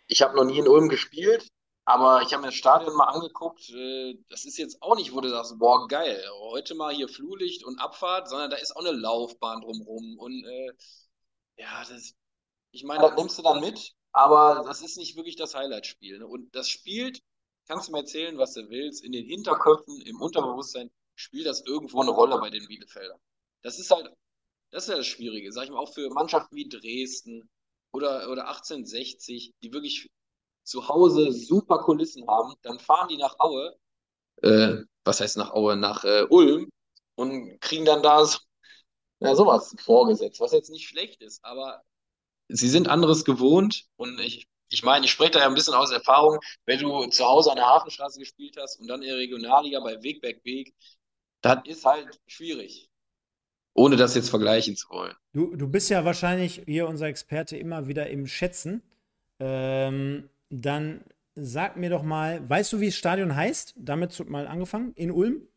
ich habe noch nie in Ulm gespielt, aber ich habe mir das Stadion mal angeguckt. Äh, das ist jetzt auch nicht, wo du sagst, boah, geil, heute mal hier Flutlicht und Abfahrt, sondern da ist auch eine Laufbahn drumrum. Und äh, ja, das, ich meine, das nimmst du dann mit, aber das ist nicht wirklich das Highlight-Spiel. Ne? Und das spielt, kannst du mir erzählen, was du willst, in den Hinterköpfen, im Unterbewusstsein, spielt das irgendwo eine Rolle bei den Bielefeldern. Das ist halt, das ist ja das Schwierige, sag ich mal, auch für Mannschaften wie Dresden oder, oder 1860, die wirklich zu Hause super Kulissen haben, dann fahren die nach Aue, äh, was heißt nach Aue, nach äh, Ulm und kriegen dann da so, ja, sowas vorgesetzt, was jetzt nicht schlecht ist, aber sie sind anderes gewohnt und ich, ich meine, ich spreche da ja ein bisschen aus Erfahrung, wenn du zu Hause an der Hafenstraße gespielt hast und dann in der Regionalliga bei Wegberg Weg, dann ist halt schwierig. ohne das jetzt vergleichen zu wollen. Du, du bist ja wahrscheinlich hier unser Experte immer wieder im Schätzen. Ähm, dann sag mir doch mal, weißt du, wie das Stadion heißt? Damit mal angefangen, in Ulm?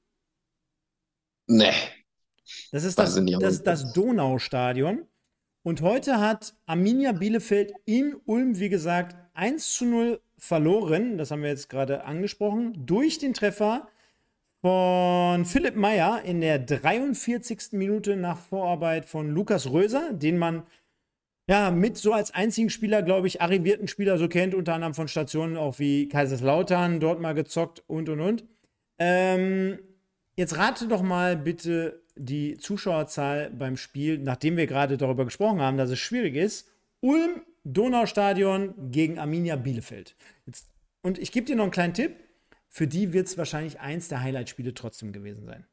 Nee. Das ist das, das, das Donaustadion. Und heute hat Arminia Bielefeld in Ulm, wie gesagt, 1 zu 0 verloren. Das haben wir jetzt gerade angesprochen. Durch den Treffer von Philipp Meyer in der 43. Minute nach Vorarbeit von Lukas Röser, den man ja mit so als einzigen Spieler, glaube ich, arrivierten Spieler so kennt, unter anderem von Stationen auch wie Kaiserslautern, dort mal gezockt und und und. Ähm, jetzt rate doch mal bitte, die Zuschauerzahl beim Spiel, nachdem wir gerade darüber gesprochen haben, dass es schwierig ist, Ulm Donaustadion gegen Arminia Bielefeld. Jetzt, und ich gebe dir noch einen kleinen Tipp. Für die wird es wahrscheinlich eins der Highlight-Spiele trotzdem gewesen sein.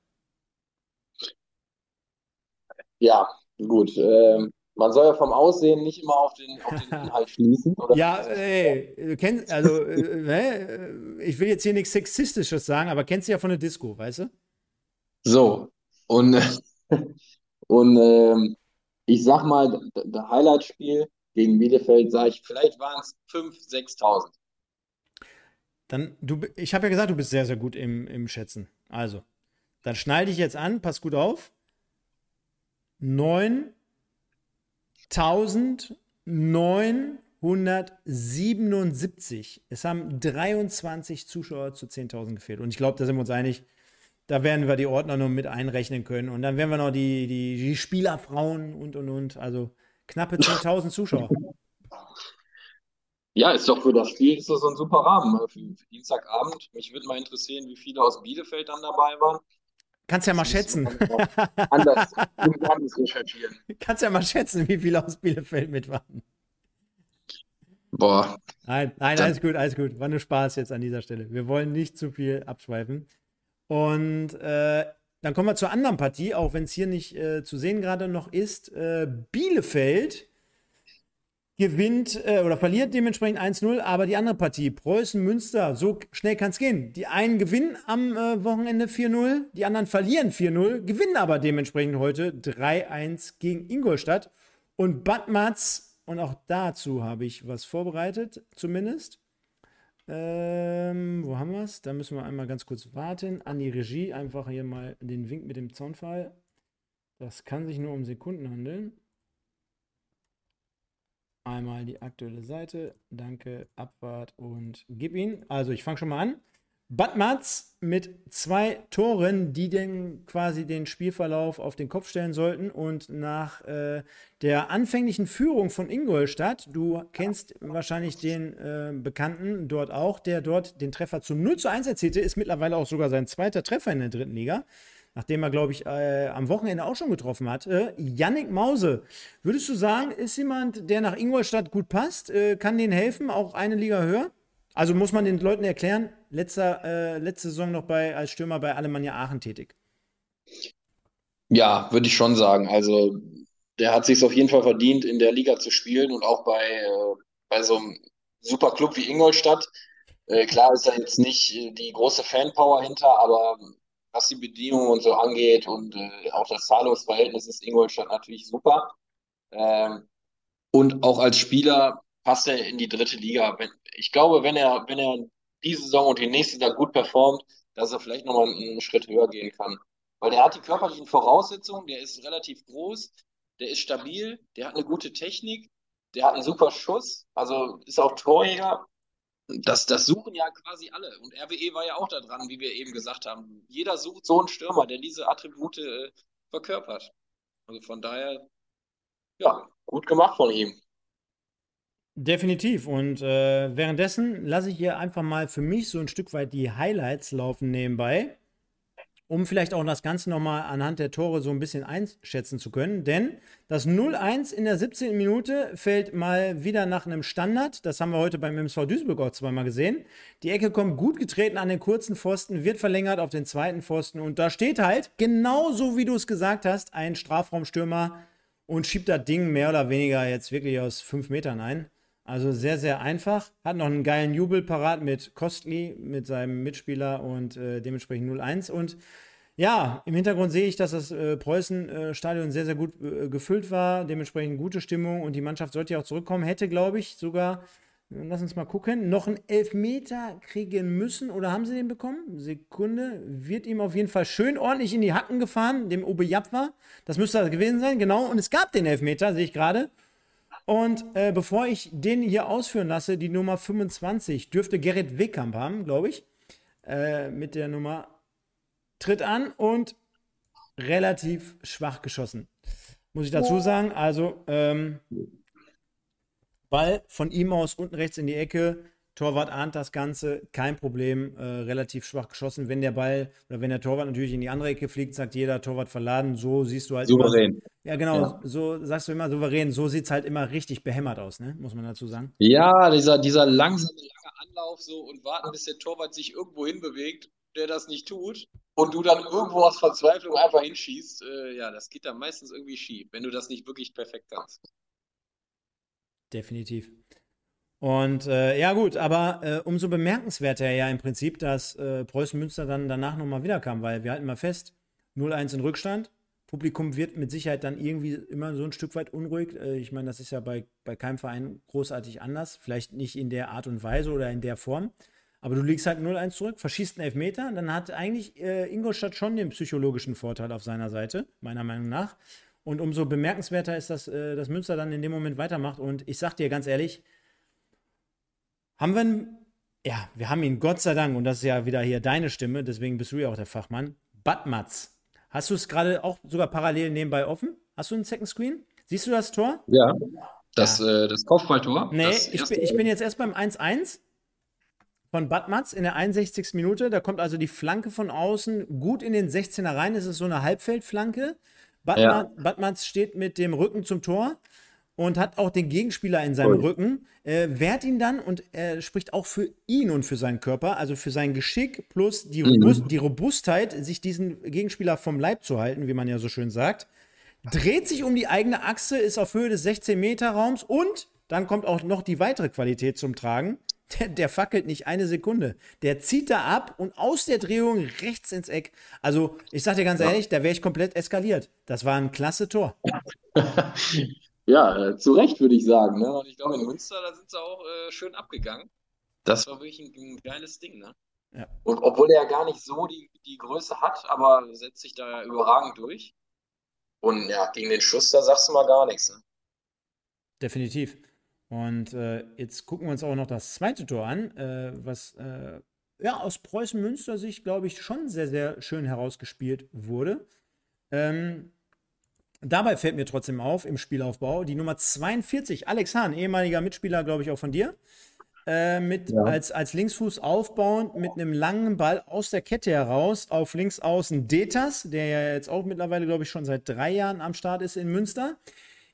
Ja, gut. Ähm, man soll ja vom Aussehen nicht immer auf den, auf den Inhalt schließen. Oder? Ja, ey, du kennst, also, äh, ich will jetzt hier nichts Sexistisches sagen, aber kennst du ja von der Disco, weißt du? So, und, und ähm, ich sag mal, das Highlight-Spiel gegen Bielefeld, sage ich, vielleicht waren es 5.000, 6.000. Dann, du, ich habe ja gesagt, du bist sehr, sehr gut im, im Schätzen. Also, dann schneide ich jetzt an, pass gut auf. 9.977. Es haben 23 Zuschauer zu 10.000 gefehlt. Und ich glaube, da sind wir uns einig, da werden wir die Ordner nur mit einrechnen können. Und dann werden wir noch die, die, die Spielerfrauen und, und, und. Also knappe 10.000 Zuschauer. Ja, ist doch für das Spiel ist das so ein super Rahmen für, für Dienstagabend. Mich würde mal interessieren, wie viele aus Bielefeld dann dabei waren. Kannst ja mal schätzen. Anders, anders recherchieren. Kannst ja mal schätzen, wie viele aus Bielefeld mit waren. Boah. Nein, nein, alles gut, alles gut. War nur Spaß jetzt an dieser Stelle. Wir wollen nicht zu viel abschweifen. Und äh, dann kommen wir zur anderen Partie, auch wenn es hier nicht äh, zu sehen gerade noch ist. Äh, Bielefeld gewinnt äh, oder verliert dementsprechend 1-0, aber die andere Partie, Preußen-Münster, so schnell kann es gehen. Die einen gewinnen am äh, Wochenende 4-0, die anderen verlieren 4-0, gewinnen aber dementsprechend heute 3-1 gegen Ingolstadt. Und Bad Matz, und auch dazu habe ich was vorbereitet, zumindest. Ähm, wo haben wir es? Da müssen wir einmal ganz kurz warten. An die Regie einfach hier mal den Wink mit dem Zaunfall. Das kann sich nur um Sekunden handeln. Einmal die aktuelle Seite. Danke, Abfahrt und gib ihn. Also ich fange schon mal an. Bad mit zwei Toren, die denn quasi den Spielverlauf auf den Kopf stellen sollten. Und nach äh, der anfänglichen Führung von Ingolstadt, du kennst wahrscheinlich den äh, Bekannten dort auch, der dort den Treffer zu 0 zu 1 erzielte, ist mittlerweile auch sogar sein zweiter Treffer in der dritten Liga. Nachdem er, glaube ich, äh, am Wochenende auch schon getroffen hat. Äh, Yannick Mause, würdest du sagen, ist jemand, der nach Ingolstadt gut passt? Äh, kann denen helfen, auch eine Liga höher? Also muss man den Leuten erklären, letzter, äh, letzte Saison noch bei, als Stürmer bei Alemannia Aachen tätig. Ja, würde ich schon sagen. Also der hat sich auf jeden Fall verdient, in der Liga zu spielen und auch bei, äh, bei so einem super Club wie Ingolstadt. Äh, klar ist da jetzt nicht äh, die große Fanpower hinter, aber was die Bedingungen und so angeht und äh, auch das Zahlungsverhältnis ist Ingolstadt natürlich super. Ähm, und auch als Spieler passt er in die dritte Liga. Ich glaube, wenn er, wenn er diese Saison und die nächste da gut performt, dass er vielleicht nochmal einen Schritt höher gehen kann. Weil der hat die körperlichen Voraussetzungen, der ist relativ groß, der ist stabil, der hat eine gute Technik, der hat einen super Schuss, also ist auch Torjäger. Das, das suchen ja quasi alle. Und RWE war ja auch da dran, wie wir eben gesagt haben. Jeder sucht so einen Stürmer, der diese Attribute äh, verkörpert. Also von daher, ja, gut gemacht von ihm. Definitiv. Und äh, währenddessen lasse ich hier einfach mal für mich so ein Stück weit die Highlights laufen nebenbei, um vielleicht auch das Ganze nochmal anhand der Tore so ein bisschen einschätzen zu können. Denn das 0-1 in der 17. Minute fällt mal wieder nach einem Standard. Das haben wir heute beim MSV Duisburg auch zweimal gesehen. Die Ecke kommt gut getreten an den kurzen Pfosten, wird verlängert auf den zweiten Pfosten. Und da steht halt, genauso wie du es gesagt hast, ein Strafraumstürmer und schiebt das Ding mehr oder weniger jetzt wirklich aus fünf Metern ein. Also sehr, sehr einfach. Hat noch einen geilen Jubel parat mit Kostli, mit seinem Mitspieler und äh, dementsprechend 0-1. Und Ja, im Hintergrund sehe ich, dass das äh, Preußen-Stadion sehr, sehr gut äh, gefüllt war. Dementsprechend gute Stimmung und die Mannschaft sollte ja auch zurückkommen. Hätte, glaube ich, sogar, äh, lass uns mal gucken, noch einen Elfmeter kriegen müssen. Oder haben sie den bekommen? Sekunde. Wird ihm auf jeden Fall schön ordentlich in die Hacken gefahren, dem Obe Japwa. Das müsste das gewesen sein, genau. Und es gab den Elfmeter, sehe ich gerade. Und äh, bevor ich den hier ausführen lasse, die Nummer 25 dürfte Gerrit Wegkamp haben, glaube ich. Äh, mit der Nummer tritt an und relativ schwach geschossen. Muss ich dazu sagen. Also, ähm, Ball von ihm aus unten rechts in die Ecke. Torwart ahnt das Ganze, kein Problem, äh, relativ schwach geschossen. Wenn der Ball oder wenn der Torwart natürlich in die andere Ecke fliegt, sagt jeder Torwart verladen. So siehst du halt. Souverän. Immer, ja, genau, ja. so sagst du immer souverän. So sieht es halt immer richtig behämmert aus, ne? muss man dazu sagen. Ja, dieser, dieser langsame, lange Anlauf so und warten, bis der Torwart sich irgendwo hinbewegt der das nicht tut und du dann irgendwo aus Verzweiflung einfach hinschießt, äh, ja, das geht dann meistens irgendwie schief, wenn du das nicht wirklich perfekt kannst. Definitiv. Und äh, ja, gut, aber äh, umso bemerkenswerter ja im Prinzip, dass äh, Preußen Münster dann danach nochmal wiederkam, weil wir halten mal fest, 0-1 in Rückstand. Publikum wird mit Sicherheit dann irgendwie immer so ein Stück weit unruhig. Äh, ich meine, das ist ja bei, bei keinem Verein großartig anders. Vielleicht nicht in der Art und Weise oder in der Form. Aber du liegst halt 0-1 zurück, verschießt einen Elfmeter, dann hat eigentlich äh, Ingolstadt schon den psychologischen Vorteil auf seiner Seite, meiner Meinung nach. Und umso bemerkenswerter ist, dass, äh, dass Münster dann in dem Moment weitermacht. Und ich sag dir ganz ehrlich, haben wir einen, ja, wir haben ihn Gott sei Dank, und das ist ja wieder hier deine Stimme, deswegen bist du ja auch der Fachmann, Badmatz. Hast du es gerade auch sogar parallel nebenbei offen? Hast du einen Second Screen? Siehst du das Tor? Ja, das, ja. Äh, das Kopfballtor. Nee, das ich, bin, ich bin jetzt erst beim 1-1 von Badmatz in der 61. Minute. Da kommt also die Flanke von außen gut in den 16er rein. Es ist so eine Halbfeldflanke. Badmatz, ja. Badmatz steht mit dem Rücken zum Tor und hat auch den Gegenspieler in seinem cool. Rücken, äh, wehrt ihn dann und er spricht auch für ihn und für seinen Körper, also für sein Geschick plus die, mhm. Robust, die Robustheit, sich diesen Gegenspieler vom Leib zu halten, wie man ja so schön sagt. Dreht sich um die eigene Achse, ist auf Höhe des 16-Meter-Raums und dann kommt auch noch die weitere Qualität zum Tragen der, der, fackelt nicht eine Sekunde. Der zieht da ab und aus der Drehung rechts ins Eck. Also, ich sag dir ganz ja. ehrlich, da wäre ich komplett eskaliert. Das war ein klasse Tor. ja, äh, zu Recht würde ich sagen. Ne? Und ich glaube, in Münster, da sind sie auch äh, schön abgegangen. Das war wirklich ein, ein geiles Ding. Ne? Ja. Und obwohl er ja gar nicht so die, die Größe hat, aber setzt sich da überragend durch. Und ja, gegen den Schuss, da sagst du mal gar nichts. Ne? Definitiv. Und äh, jetzt gucken wir uns auch noch das zweite Tor an, äh, was äh, ja aus Preußen-Münster Sicht, glaube ich, schon sehr, sehr schön herausgespielt wurde. Ähm, dabei fällt mir trotzdem auf im Spielaufbau die Nummer 42, Alex Hahn, ehemaliger Mitspieler, glaube ich, auch von dir. Äh, mit ja. als, als Linksfuß aufbauend mit einem langen Ball aus der Kette heraus auf links außen Detas, der ja jetzt auch mittlerweile, glaube ich, schon seit drei Jahren am Start ist in Münster.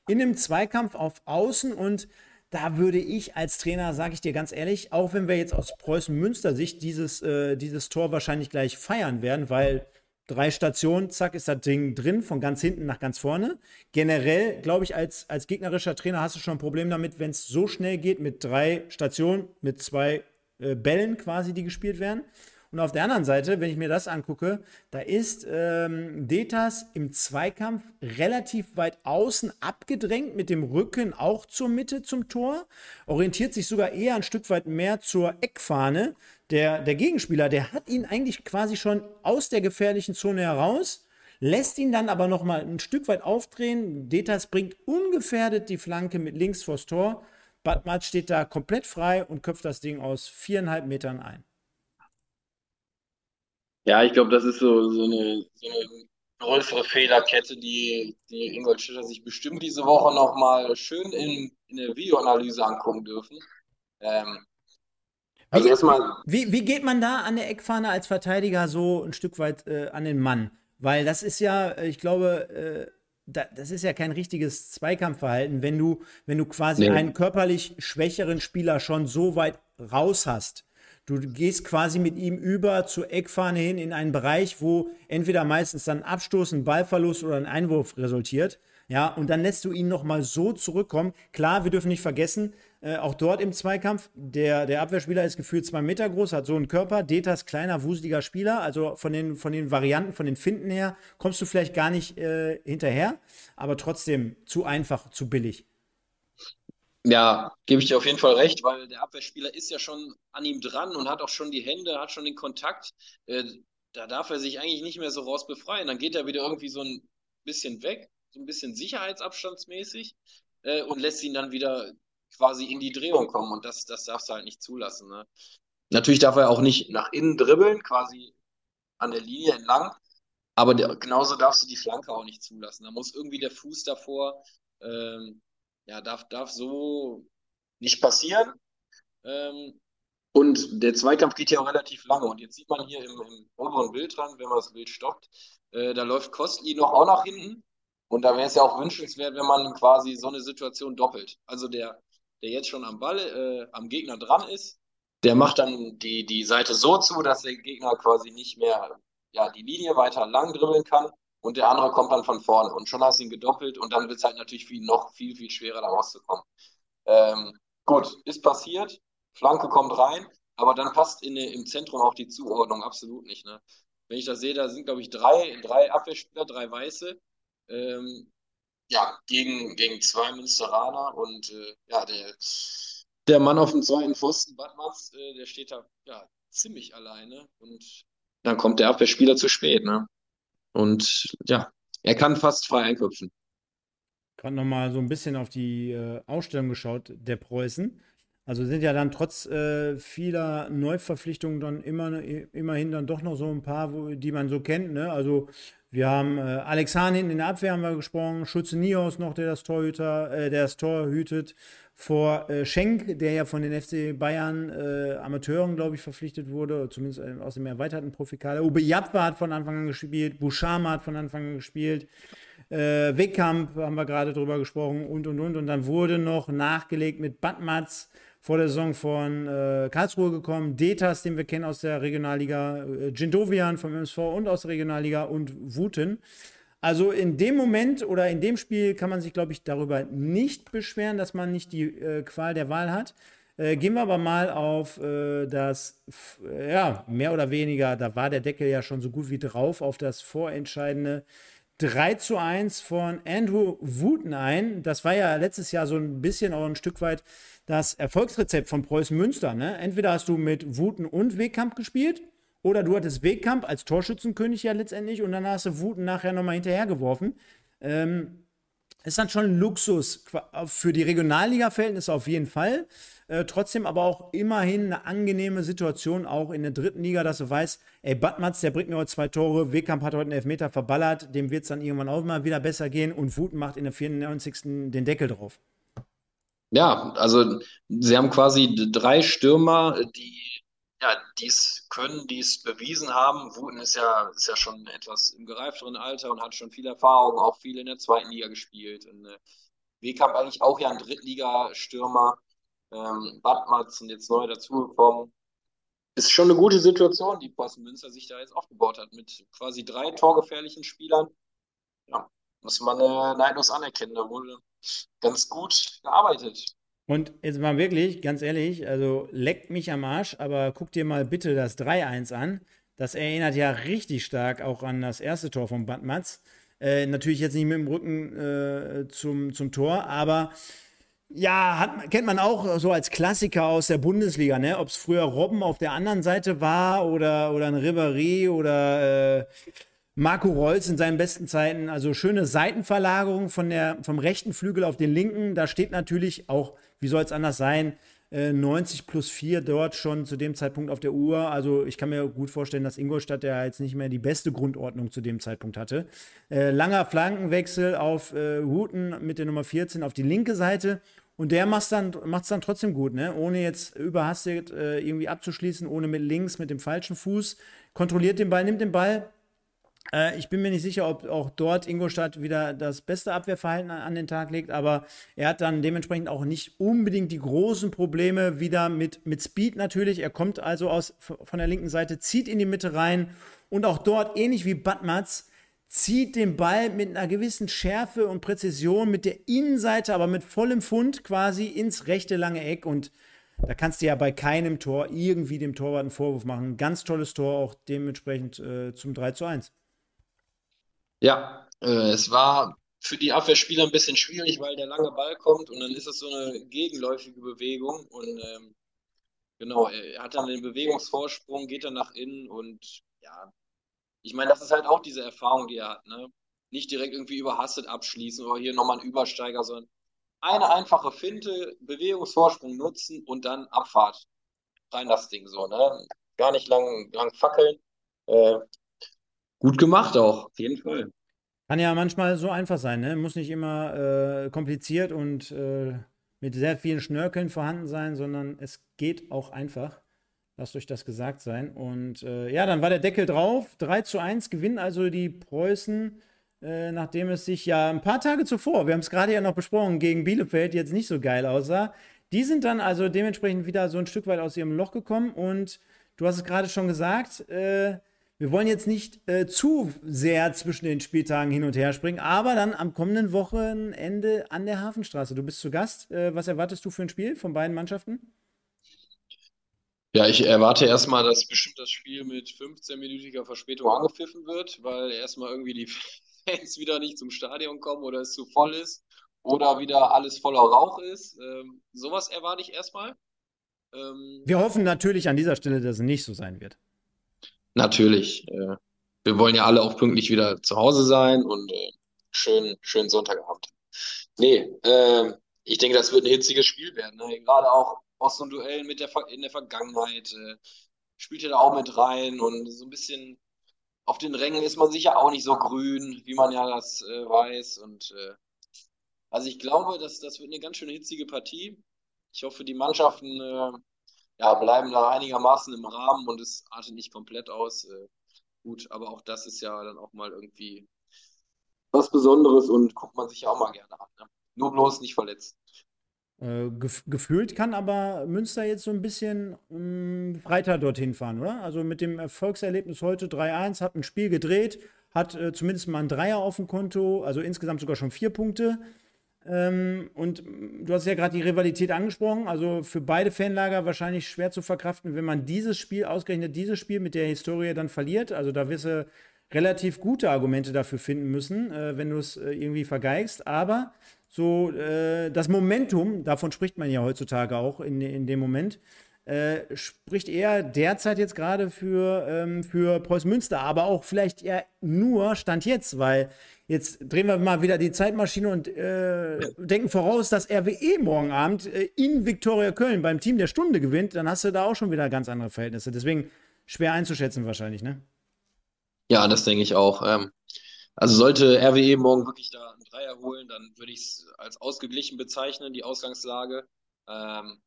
In einem Zweikampf auf Außen und da würde ich als Trainer, sage ich dir ganz ehrlich, auch wenn wir jetzt aus Preußen-Münster-Sicht dieses, äh, dieses Tor wahrscheinlich gleich feiern werden, weil drei Stationen, zack, ist das Ding drin, von ganz hinten nach ganz vorne. Generell, glaube ich, als, als gegnerischer Trainer hast du schon ein Problem damit, wenn es so schnell geht mit drei Stationen, mit zwei äh, Bällen quasi, die gespielt werden. Und auf der anderen Seite, wenn ich mir das angucke, da ist ähm, Detas im Zweikampf relativ weit außen abgedrängt, mit dem Rücken auch zur Mitte zum Tor, orientiert sich sogar eher ein Stück weit mehr zur Eckfahne. Der, der Gegenspieler, der hat ihn eigentlich quasi schon aus der gefährlichen Zone heraus, lässt ihn dann aber noch mal ein Stück weit aufdrehen. Detas bringt ungefährdet die Flanke mit links vors Tor. Badmat steht da komplett frei und köpft das Ding aus viereinhalb Metern ein. Ja, ich glaube, das ist so, so, eine, so eine größere Fehlerkette, die, die Ingolstädter sich bestimmt diese Woche nochmal schön in, in der Videoanalyse angucken dürfen. Ähm, also wie, erstmal. Wie, wie geht man da an der Eckfahne als Verteidiger so ein Stück weit äh, an den Mann? Weil das ist ja, äh, ich glaube, äh, da, das ist ja kein richtiges Zweikampfverhalten, wenn du, wenn du quasi nee. einen körperlich schwächeren Spieler schon so weit raus hast. Du gehst quasi mit ihm über zur Eckfahne hin in einen Bereich, wo entweder meistens dann Abstoß, ein Ballverlust oder ein Einwurf resultiert. Ja, und dann lässt du ihn nochmal so zurückkommen. Klar, wir dürfen nicht vergessen, Äh, auch dort im Zweikampf. Der, der Abwehrspieler ist gefühlt zwei Meter groß, hat so einen Körper. Detas kleiner, wuseliger Spieler. Also von den, von den Varianten, von den Finden her, kommst du vielleicht gar nicht äh, hinterher. Aber trotzdem zu einfach, zu billig. Ja, gebe ich dir auf jeden Fall recht, weil der Abwehrspieler ist ja schon an ihm dran und hat auch schon die Hände, hat schon den Kontakt. Äh, da darf er sich eigentlich nicht mehr so raus befreien. Dann geht er wieder irgendwie so ein bisschen weg, so ein bisschen sicherheitsabstandsmäßig äh, und lässt ihn dann wieder quasi in die Drehung kommen und das, das darfst du halt nicht zulassen. Ne? Natürlich darf er auch nicht nach innen dribbeln, quasi an der Linie entlang, aber der, genauso darfst du die Flanke auch nicht zulassen. Da muss irgendwie der Fuß davor, ähm, ja, darf, darf so nicht passieren. Ähm, und der Zweikampf geht ja auch relativ lange. Und jetzt sieht man hier im, im oberen Bildrand, wenn man das Bild stoppt, äh, da läuft Kostli noch auch nach hinten. Und da wäre es ja auch wünschenswert, wenn man quasi so eine Situation doppelt. Also der der jetzt schon am Ball, äh, am Gegner dran ist, der macht dann die, die Seite so zu, dass der Gegner quasi nicht mehr ja, die Linie weiter lang dribbeln kann und der andere kommt dann von vorne. Und schon hast du ihn gedoppelt und dann wird es halt natürlich viel, noch viel, viel schwerer, da rauszukommen. Ähm, gut, ist passiert, Flanke kommt rein, aber dann passt in, im Zentrum auch die Zuordnung absolut nicht. Ne? Wenn ich das sehe, da sind, glaube ich, drei, drei Abwehrspieler, drei Weiße. Ähm, ja, gegen, gegen zwei Münsteraner und äh, ja, der, der Mann auf dem zweiten Pfosten, Badmatz, äh, der steht da ja ziemlich alleine und dann kommt der Abwehrspieler zu spät, ne? Und ja, er kann fast frei einköpfen. Gerade nochmal so ein bisschen auf die äh, Ausstellung geschaut, der Preußen. Also sind ja dann trotz äh, vieler Neuverpflichtungen dann immer, immerhin dann doch noch so ein paar, wo, die man so kennt. Ne? Also wir haben äh, Alex Hahn hinten in der Abwehr haben wir gesprochen, Schütze Nios noch, der das Torhüter, äh, der das Tor hütet, vor äh, Schenk, der ja von den FC Bayern äh, Amateuren, glaube ich, verpflichtet wurde, zumindest äh, aus dem erweiterten Profikader. Uwe Jappa hat von Anfang an gespielt, Bouchama hat von Anfang an gespielt, äh, Wegkamp haben wir gerade drüber gesprochen und und und. Und dann wurde noch nachgelegt mit Badmatz, vor der Saison von äh, Karlsruhe gekommen, Detas, den wir kennen aus der Regionalliga, äh, Jindovian vom MSV und aus der Regionalliga und Wuten. Also in dem Moment oder in dem Spiel kann man sich, glaube ich, darüber nicht beschweren, dass man nicht die äh, Qual der Wahl hat. Äh, gehen wir aber mal auf äh, das, ja, mehr oder weniger, da war der Deckel ja schon so gut wie drauf, auf das vorentscheidende 3 zu 1 von Andrew Wooten ein. Das war ja letztes Jahr so ein bisschen auch ein Stück weit das Erfolgsrezept von Preußen Münster. Ne? Entweder hast du mit Wuten und Wegkamp gespielt oder du hattest Wegkamp als Torschützenkönig ja letztendlich und dann hast du Wuten nachher nochmal hinterhergeworfen. Ähm, ist dann schon Luxus für die Regionalliga-Verhältnisse auf jeden Fall. Äh, trotzdem aber auch immerhin eine angenehme Situation, auch in der dritten Liga, dass du weißt, ey, Badmatz, der bringt mir heute zwei Tore, Wegkamp hat heute einen Elfmeter verballert, dem wird es dann irgendwann auch mal wieder besser gehen und Wuten macht in der 94. den Deckel drauf. Ja, also sie haben quasi drei Stürmer, die ja, dies können, es bewiesen haben. Wuten ist ja, ist ja schon etwas im gereifteren Alter und hat schon viel Erfahrung, auch viel in der zweiten Liga gespielt. Und äh, Wegkamp eigentlich auch ja ein Drittligastürmer. Ähm, sind jetzt neu dazugekommen. Ist schon eine gute Situation, die Posten Münster sich da jetzt aufgebaut hat, mit quasi drei torgefährlichen Spielern. Ja, muss man äh, neidlos anerkennen. Da wurde ganz gut gearbeitet. Und jetzt mal wirklich, ganz ehrlich, also leckt mich am Arsch, aber guck dir mal bitte das 3-1 an. Das erinnert ja richtig stark auch an das erste Tor von Bad Matz. Äh, natürlich jetzt nicht mit dem Rücken äh, zum, zum Tor, aber ja, hat, kennt man auch so als Klassiker aus der Bundesliga, ne? Ob es früher Robben auf der anderen Seite war oder, oder ein Ribéry oder äh, Marco Reus in seinen besten Zeiten, also schöne Seitenverlagerung von der, vom rechten Flügel auf den linken. Da steht natürlich auch, wie soll es anders sein, 90 äh, plus 4 dort schon zu dem Zeitpunkt auf der Uhr. Also ich kann mir gut vorstellen, dass Ingolstadt ja jetzt nicht mehr die beste Grundordnung zu dem Zeitpunkt hatte. Äh, langer Flankenwechsel auf äh, Huten mit der Nummer 14 auf die linke Seite. Und der macht es dann, dann trotzdem gut, ne? ohne jetzt überhastet äh, irgendwie abzuschließen, ohne mit links, mit dem falschen Fuß. Kontrolliert den Ball, nimmt den Ball, äh, ich bin mir nicht sicher, ob auch dort Ingolstadt wieder das beste Abwehrverhalten an, an, den Tag legt, aber er hat dann dementsprechend auch nicht unbedingt die großen Probleme wieder mit, mit Speed natürlich. Er kommt also aus, von der linken Seite, zieht in die Mitte rein und auch dort, ähnlich wie Badmatz, zieht den Ball mit einer gewissen Schärfe und Präzision mit der Innenseite, aber mit vollem Fund quasi ins rechte lange Eck und da kannst du ja bei keinem Tor irgendwie dem Torwart einen Vorwurf machen. Ganz tolles Tor, auch dementsprechend äh, zum 3 zu 1. Ja, äh, es war für die Abwehrspieler ein bisschen schwierig, weil der lange Ball kommt und dann ist es so eine gegenläufige Bewegung und ähm, genau, er hat dann den Bewegungsvorsprung, geht dann nach innen und ja, ich meine, das ist halt auch diese Erfahrung, die er hat, ne? Nicht direkt irgendwie überhastet abschließen oder hier nochmal einen Übersteiger, sondern eine einfache Finte, Bewegungsvorsprung nutzen und dann Abfahrt. Rein das Ding so, ne? Gar nicht lang, lang fackeln. Äh, gut gemacht auch, auf jeden Fall. Kann ja manchmal so einfach sein, ne? Muss nicht immer äh, kompliziert und äh, mit sehr vielen Schnörkeln vorhanden sein, sondern es geht auch einfach. Lasst euch das gesagt sein. Und äh, ja, dann war der Deckel drauf. 3 zu 1 gewinnen also die Preußen, äh, nachdem es sich ja ein paar Tage zuvor, wir haben es gerade ja noch besprochen, gegen Bielefeld jetzt nicht so geil aussah. Die sind dann also dementsprechend wieder so ein Stück weit aus ihrem Loch gekommen. Und du hast es gerade schon gesagt, äh, wir wollen jetzt nicht äh, zu sehr zwischen den Spieltagen hin und her springen, aber dann am kommenden Wochenende an der Hafenstraße. Du bist zu Gast. Äh, was erwartest du für ein Spiel von beiden Mannschaften? Ja, ich erwarte erstmal, dass bestimmt das Spiel mit 15-minütiger Verspätung angepfiffen wird, weil erstmal irgendwie die Fans wieder nicht zum Stadion kommen oder es zu voll ist oder wieder alles voller Rauch ist. Ähm, sowas erwarte ich erstmal. Ähm, Wir hoffen natürlich an dieser Stelle, dass es nicht so sein wird. Natürlich. Äh, wir wollen ja alle auch pünktlich wieder zu Hause sein und äh, schön, schönen Sonntagabend. Nee, äh, ich denke, das wird ein hitziges Spiel werden. Ne? Gerade auch aus so Duellen mit der, in der Vergangenheit äh, spielt er da auch mit rein und so ein bisschen auf den Rängen ist man sicher auch nicht so grün, wie man ja das äh, weiß. Und äh, also ich glaube, dass das wird eine ganz schön hitzige Partie. Ich hoffe, die Mannschaften äh, ja, bleiben da einigermaßen im Rahmen und es artet nicht komplett aus. Äh, gut, aber auch das ist ja dann auch mal irgendwie was Besonderes und guckt man sich ja auch mal gerne an. Ne? Nur bloß nicht verletzt. Äh, gef gefühlt kann aber Münster jetzt so ein bisschen ähm, breiter dorthin fahren, oder? Also mit dem Erfolgserlebnis heute 3-1, hat ein Spiel gedreht, hat äh, zumindest mal ein Dreier auf dem Konto, also insgesamt sogar schon vier Punkte. Ähm, und du hast ja gerade die Rivalität angesprochen, also für beide Fanlager wahrscheinlich schwer zu verkraften, wenn man dieses Spiel, ausgerechnet dieses Spiel mit der Historie dann verliert. Also da wirst du relativ gute Argumente dafür finden müssen, äh, wenn du es äh, irgendwie vergeigst. Aber so äh, das Momentum, davon spricht man ja heutzutage auch in, in dem Moment, äh, spricht eher derzeit jetzt gerade für, ähm, für Preußen Münster, aber auch vielleicht eher nur Stand jetzt, weil jetzt drehen wir mal wieder die Zeitmaschine und äh, denken voraus, dass RWE morgen Abend äh, in Viktoria Köln beim Team der Stunde gewinnt, dann hast du da auch schon wieder ganz andere Verhältnisse. Deswegen schwer einzuschätzen wahrscheinlich, ne? Ja, das denke ich auch. Ähm, also sollte RWE morgen wirklich da einen Dreier holen, dann würde ich es als ausgeglichen bezeichnen, die Ausgangslage. Ähm,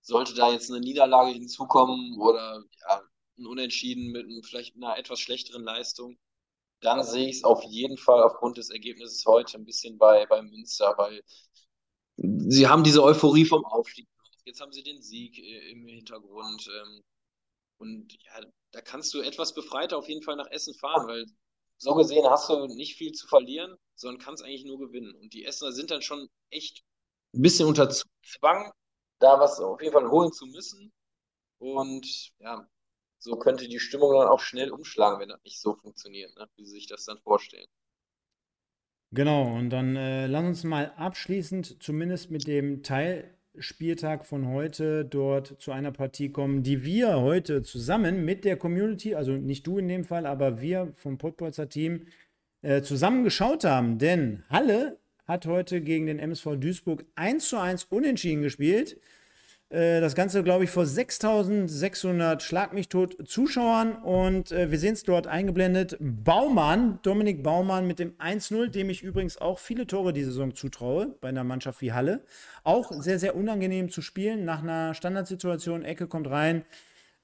sollte da jetzt eine Niederlage hinzukommen oder ja, ein Unentschieden mit einem, vielleicht einer etwas schlechteren Leistung, dann sehe ich es auf jeden Fall aufgrund des Ergebnisses heute ein bisschen bei, bei Münster, weil sie haben diese Euphorie vom Aufstieg. Jetzt haben sie den Sieg äh, im Hintergrund. Ähm, und ja, da kannst du etwas befreiter auf jeden Fall nach Essen fahren, weil so gesehen hast du nicht viel zu verlieren, sondern kannst eigentlich nur gewinnen. Und die Essener sind dann schon echt ein bisschen unter Zwang, da was auf jeden Fall holen zu müssen. Und ja, so könnte die Stimmung dann auch schnell umschlagen, wenn das nicht so funktioniert, ne? wie sie sich das dann vorstellen. Genau, und dann äh, lass uns mal abschließend zumindest mit dem Teil Spieltag von heute dort zu einer Partie kommen, die wir heute zusammen mit der Community, also nicht du in dem Fall, aber wir vom Podpolzer Team äh, zusammen geschaut haben. Denn Halle hat heute gegen den MSV Duisburg 1 zu 1 unentschieden gespielt. Äh, das Ganze, glaube ich, vor 6600 Schlag mich tot Zuschauern. Und äh, wir sehen es dort eingeblendet. Baumann, Dominik Baumann mit dem 1-0, dem ich übrigens auch viele Tore diese Saison zutraue, bei einer Mannschaft wie Halle. Auch sehr, sehr unangenehm zu spielen. Nach einer Standardsituation, Ecke kommt rein.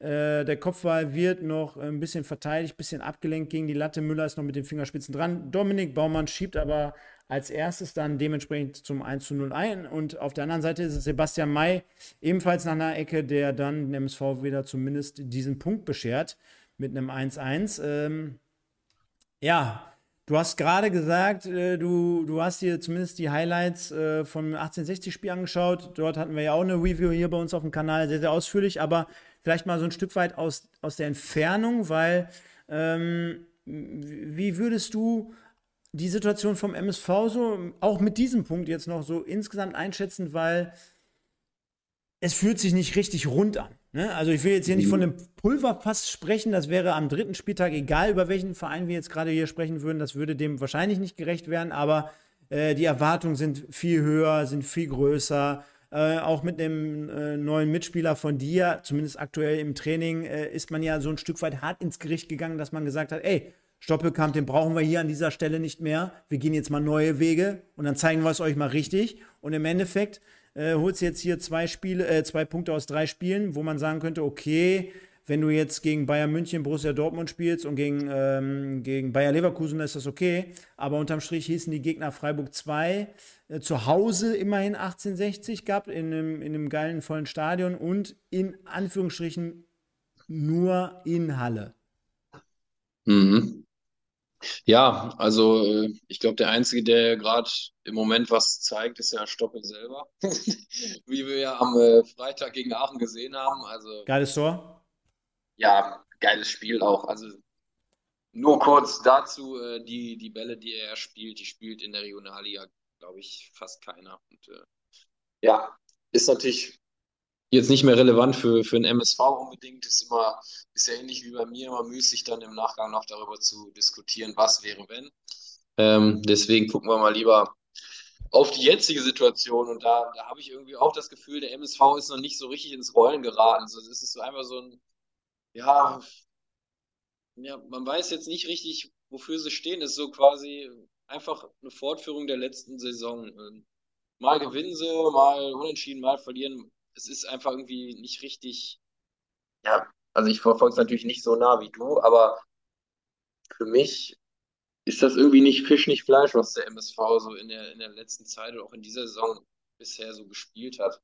Äh, der Kopfball wird noch ein bisschen verteidigt, ein bisschen abgelenkt gegen die Latte. Müller ist noch mit den Fingerspitzen dran. Dominik Baumann schiebt aber als erstes dann dementsprechend zum 1 zu 0 ein. Und auf der anderen Seite ist es Sebastian May, ebenfalls nach einer Ecke, der dann dem MSV wieder zumindest diesen Punkt beschert mit einem 1-1. Ähm, ja, Du hast gerade gesagt, äh, du, du hast dir zumindest die Highlights äh, vom 1860-Spiel angeschaut. Dort hatten wir ja auch eine Review hier bei uns auf dem Kanal, sehr, sehr ausführlich, aber vielleicht mal so ein Stück weit aus, aus der Entfernung, weil ähm, wie würdest du die Situation vom MSV so, auch mit diesem Punkt jetzt noch so insgesamt einschätzen, weil es fühlt sich nicht richtig rund an. Ne? Also ich will jetzt hier nicht von einem Pulverfass sprechen, das wäre am dritten Spieltag, egal über welchen Verein wir jetzt gerade hier sprechen würden, das würde dem wahrscheinlich nicht gerecht werden, aber äh, die Erwartungen sind viel höher, sind viel größer. Äh, auch mit einem äh, neuen Mitspieler von dir, zumindest aktuell im Training, äh, ist man ja so ein Stück weit hart ins Gericht gegangen, dass man gesagt hat, ey, Stoppelkamp, den brauchen wir hier an dieser Stelle nicht mehr. Wir gehen jetzt mal neue Wege und dann zeigen wir es euch mal richtig. Und im Endeffekt äh, holst du jetzt hier zwei Spiele, äh, zwei Punkte aus drei Spielen, wo man sagen könnte, okay, wenn du jetzt gegen Bayern München, Borussia Dortmund spielst und gegen, ähm, gegen Bayer Leverkusen, ist das okay. Aber unterm Strich hießen die Gegner Freiburg 2, äh, zu Hause immerhin 1860 gab, in einem, in einem geilen vollen Stadion und in Anführungsstrichen nur in Halle. Mhm. Ja, also äh, ich glaube, der Einzige, der gerade im Moment was zeigt, ist ja Stoppel selber. Wie wir ja am äh, Freitag gegen Aachen gesehen haben. Also, Geiles Tor. ja, geiles Spiel auch. Also nur kurz dazu, äh, die, die Bälle, die er spielt, die spielt in der Regionalliga, glaube ich, fast keiner. Und äh, ja, ist natürlich jetzt nicht mehr relevant für, für ein MSV unbedingt. Ist immer, ist ja ähnlich wie bei mir, immer müßig dann im Nachgang noch darüber zu diskutieren, was wäre, wenn. Ähm, deswegen gucken wir mal lieber auf die jetzige Situation und da, da habe ich irgendwie auch das Gefühl, der MSV ist noch nicht so richtig ins Rollen geraten. So, es ist einfach so ein, ja, ja, man weiß jetzt nicht richtig, wofür sie stehen. Es ist so quasi einfach eine Fortführung der letzten Saison. Mal gewinnen sie, mal unentschieden, mal verlieren es ist einfach irgendwie nicht richtig, ja, also ich verfolge es natürlich nicht so nah wie du, aber für mich ist das irgendwie nicht Fisch, nicht Fleisch, was der MSV so in der, in der letzten Zeit oder auch in dieser Saison bisher so gespielt hat.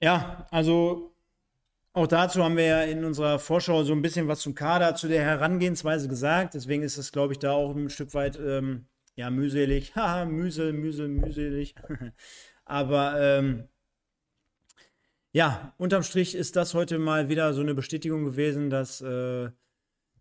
Ja, also auch dazu haben wir ja in unserer Vorschau so ein bisschen was zum Kader, zu der Herangehensweise gesagt. Deswegen ist es, glaube ich, da auch ein Stück weit ähm, ja, mühselig. Haha, mühsel, mühsel, mühselig. Aber ähm, ja, unterm Strich ist das heute mal wieder so eine Bestätigung gewesen, dass, äh,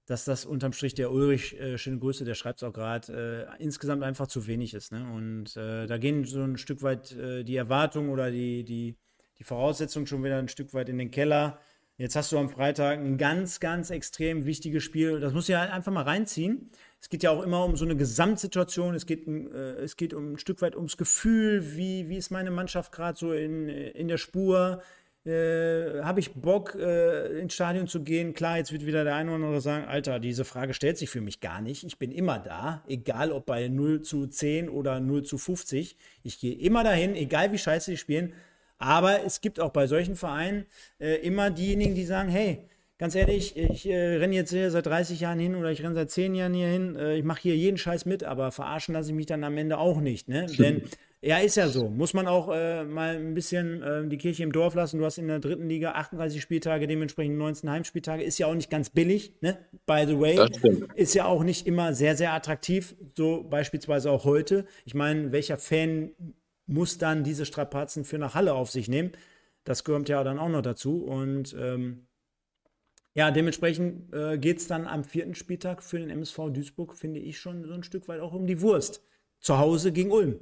dass das unterm Strich der Ulrich, äh, schöne Grüße, der schreibt es auch gerade, äh, insgesamt einfach zu wenig ist. Ne? Und äh, da gehen so ein Stück weit äh, die Erwartungen oder die, die, die Voraussetzungen schon wieder ein Stück weit in den Keller. Jetzt hast du am Freitag ein ganz, ganz extrem wichtiges Spiel. Das muss ja einfach mal reinziehen. Es geht ja auch immer um so eine Gesamtsituation. Es geht, äh, es geht um ein Stück weit ums Gefühl, wie, wie ist meine Mannschaft gerade so in, in der Spur äh, habe ich Bock, äh, ins Stadion zu gehen? Klar, jetzt wird wieder der eine oder andere sagen, Alter, diese Frage stellt sich für mich gar nicht. Ich bin immer da, egal ob bei 0 zu 10 oder 0 zu 50. Ich gehe immer dahin, egal wie scheiße die spielen. Aber es gibt auch bei solchen Vereinen äh, immer diejenigen, die sagen, hey, ganz ehrlich, ich äh, renne jetzt hier seit 30 Jahren hin oder ich renne seit 10 Jahren hier hin, äh, ich mache hier jeden Scheiß mit, aber verarschen lasse ich mich dann am Ende auch nicht. Ne? Denn ja, ist ja so. Muss man auch äh, mal ein bisschen äh, die Kirche im Dorf lassen. Du hast in der dritten Liga 38 Spieltage, dementsprechend 19 Heimspieltage. Ist ja auch nicht ganz billig, ne? By the way. Ist ja auch nicht immer sehr, sehr attraktiv. So beispielsweise auch heute. Ich meine, welcher Fan muss dann diese Strapazen für nach Halle auf sich nehmen? Das gehört ja dann auch noch dazu. Und ähm, ja, dementsprechend äh, geht es dann am vierten Spieltag für den MSV Duisburg, finde ich, schon so ein Stück weit auch um die Wurst. Zu Hause gegen Ulm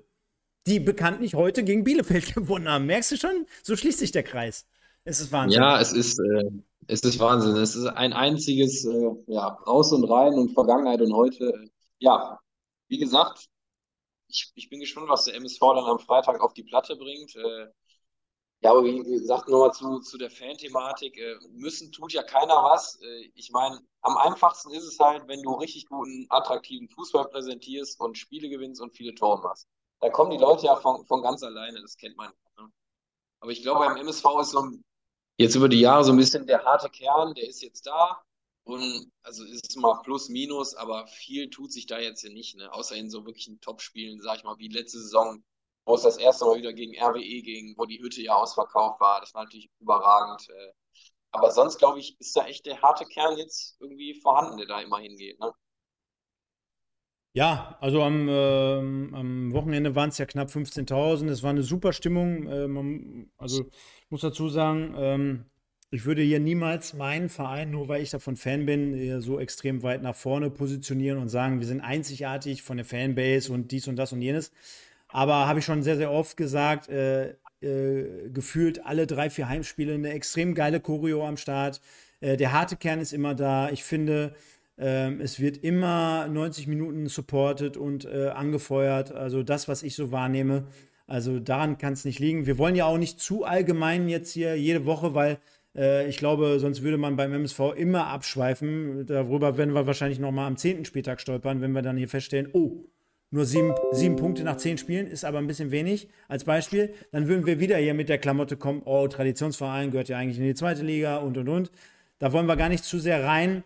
die bekanntlich heute gegen Bielefeld gewonnen haben. Merkst du schon? So schließt sich der Kreis. Es ist Wahnsinn. Ja, es ist, äh, es ist Wahnsinn. Es ist ein einziges äh, ja, Raus und Rein und Vergangenheit und heute. Ja, wie gesagt, ich, ich bin gespannt, was der MSV dann am Freitag auf die Platte bringt. Äh, ja, aber wie gesagt, nochmal zu, zu der Fan-Thematik. Äh, müssen tut ja keiner was. Äh, ich meine, am einfachsten ist es halt, wenn du richtig guten, attraktiven Fußball präsentierst und Spiele gewinnst und viele Tore machst da kommen die Leute ja von, von ganz alleine, das kennt man. Ne? Aber ich glaube, beim MSV ist so jetzt über die Jahre so ein bisschen der harte Kern, der ist jetzt da. Und also ist es mal plus, minus, aber viel tut sich da jetzt ja nicht, ne? Außer in so wirklichen Top-Spielen, sag ich mal, wie letzte Saison, wo es das erste Mal wieder gegen RWE ging, wo die Hütte ja ausverkauft war. Das war natürlich überragend. Äh. Aber sonst, glaube ich, ist da echt der harte Kern jetzt irgendwie vorhanden, der da immer hingeht, ne? Ja, also am, äh, am Wochenende waren es ja knapp 15.000. Es war eine super Stimmung. Äh, man, also ich muss dazu sagen, ähm, ich würde hier niemals meinen Verein, nur weil ich davon Fan bin, so extrem weit nach vorne positionieren und sagen, wir sind einzigartig von der Fanbase und dies und das und jenes. Aber habe ich schon sehr, sehr oft gesagt, äh, äh, gefühlt alle drei, vier Heimspiele eine extrem geile Choreo am Start. Äh, der harte Kern ist immer da. Ich finde, ähm, es wird immer 90 Minuten supported und äh, angefeuert. Also das, was ich so wahrnehme. Also daran kann es nicht liegen. Wir wollen ja auch nicht zu allgemein jetzt hier jede Woche, weil äh, ich glaube, sonst würde man beim MSV immer abschweifen. Darüber werden wir wahrscheinlich noch mal am 10. Spieltag stolpern, wenn wir dann hier feststellen, oh, nur sieben, sieben Punkte nach zehn Spielen ist aber ein bisschen wenig als Beispiel. Dann würden wir wieder hier mit der Klamotte kommen, oh, Traditionsverein gehört ja eigentlich in die zweite Liga und und und. Da wollen wir gar nicht zu sehr rein.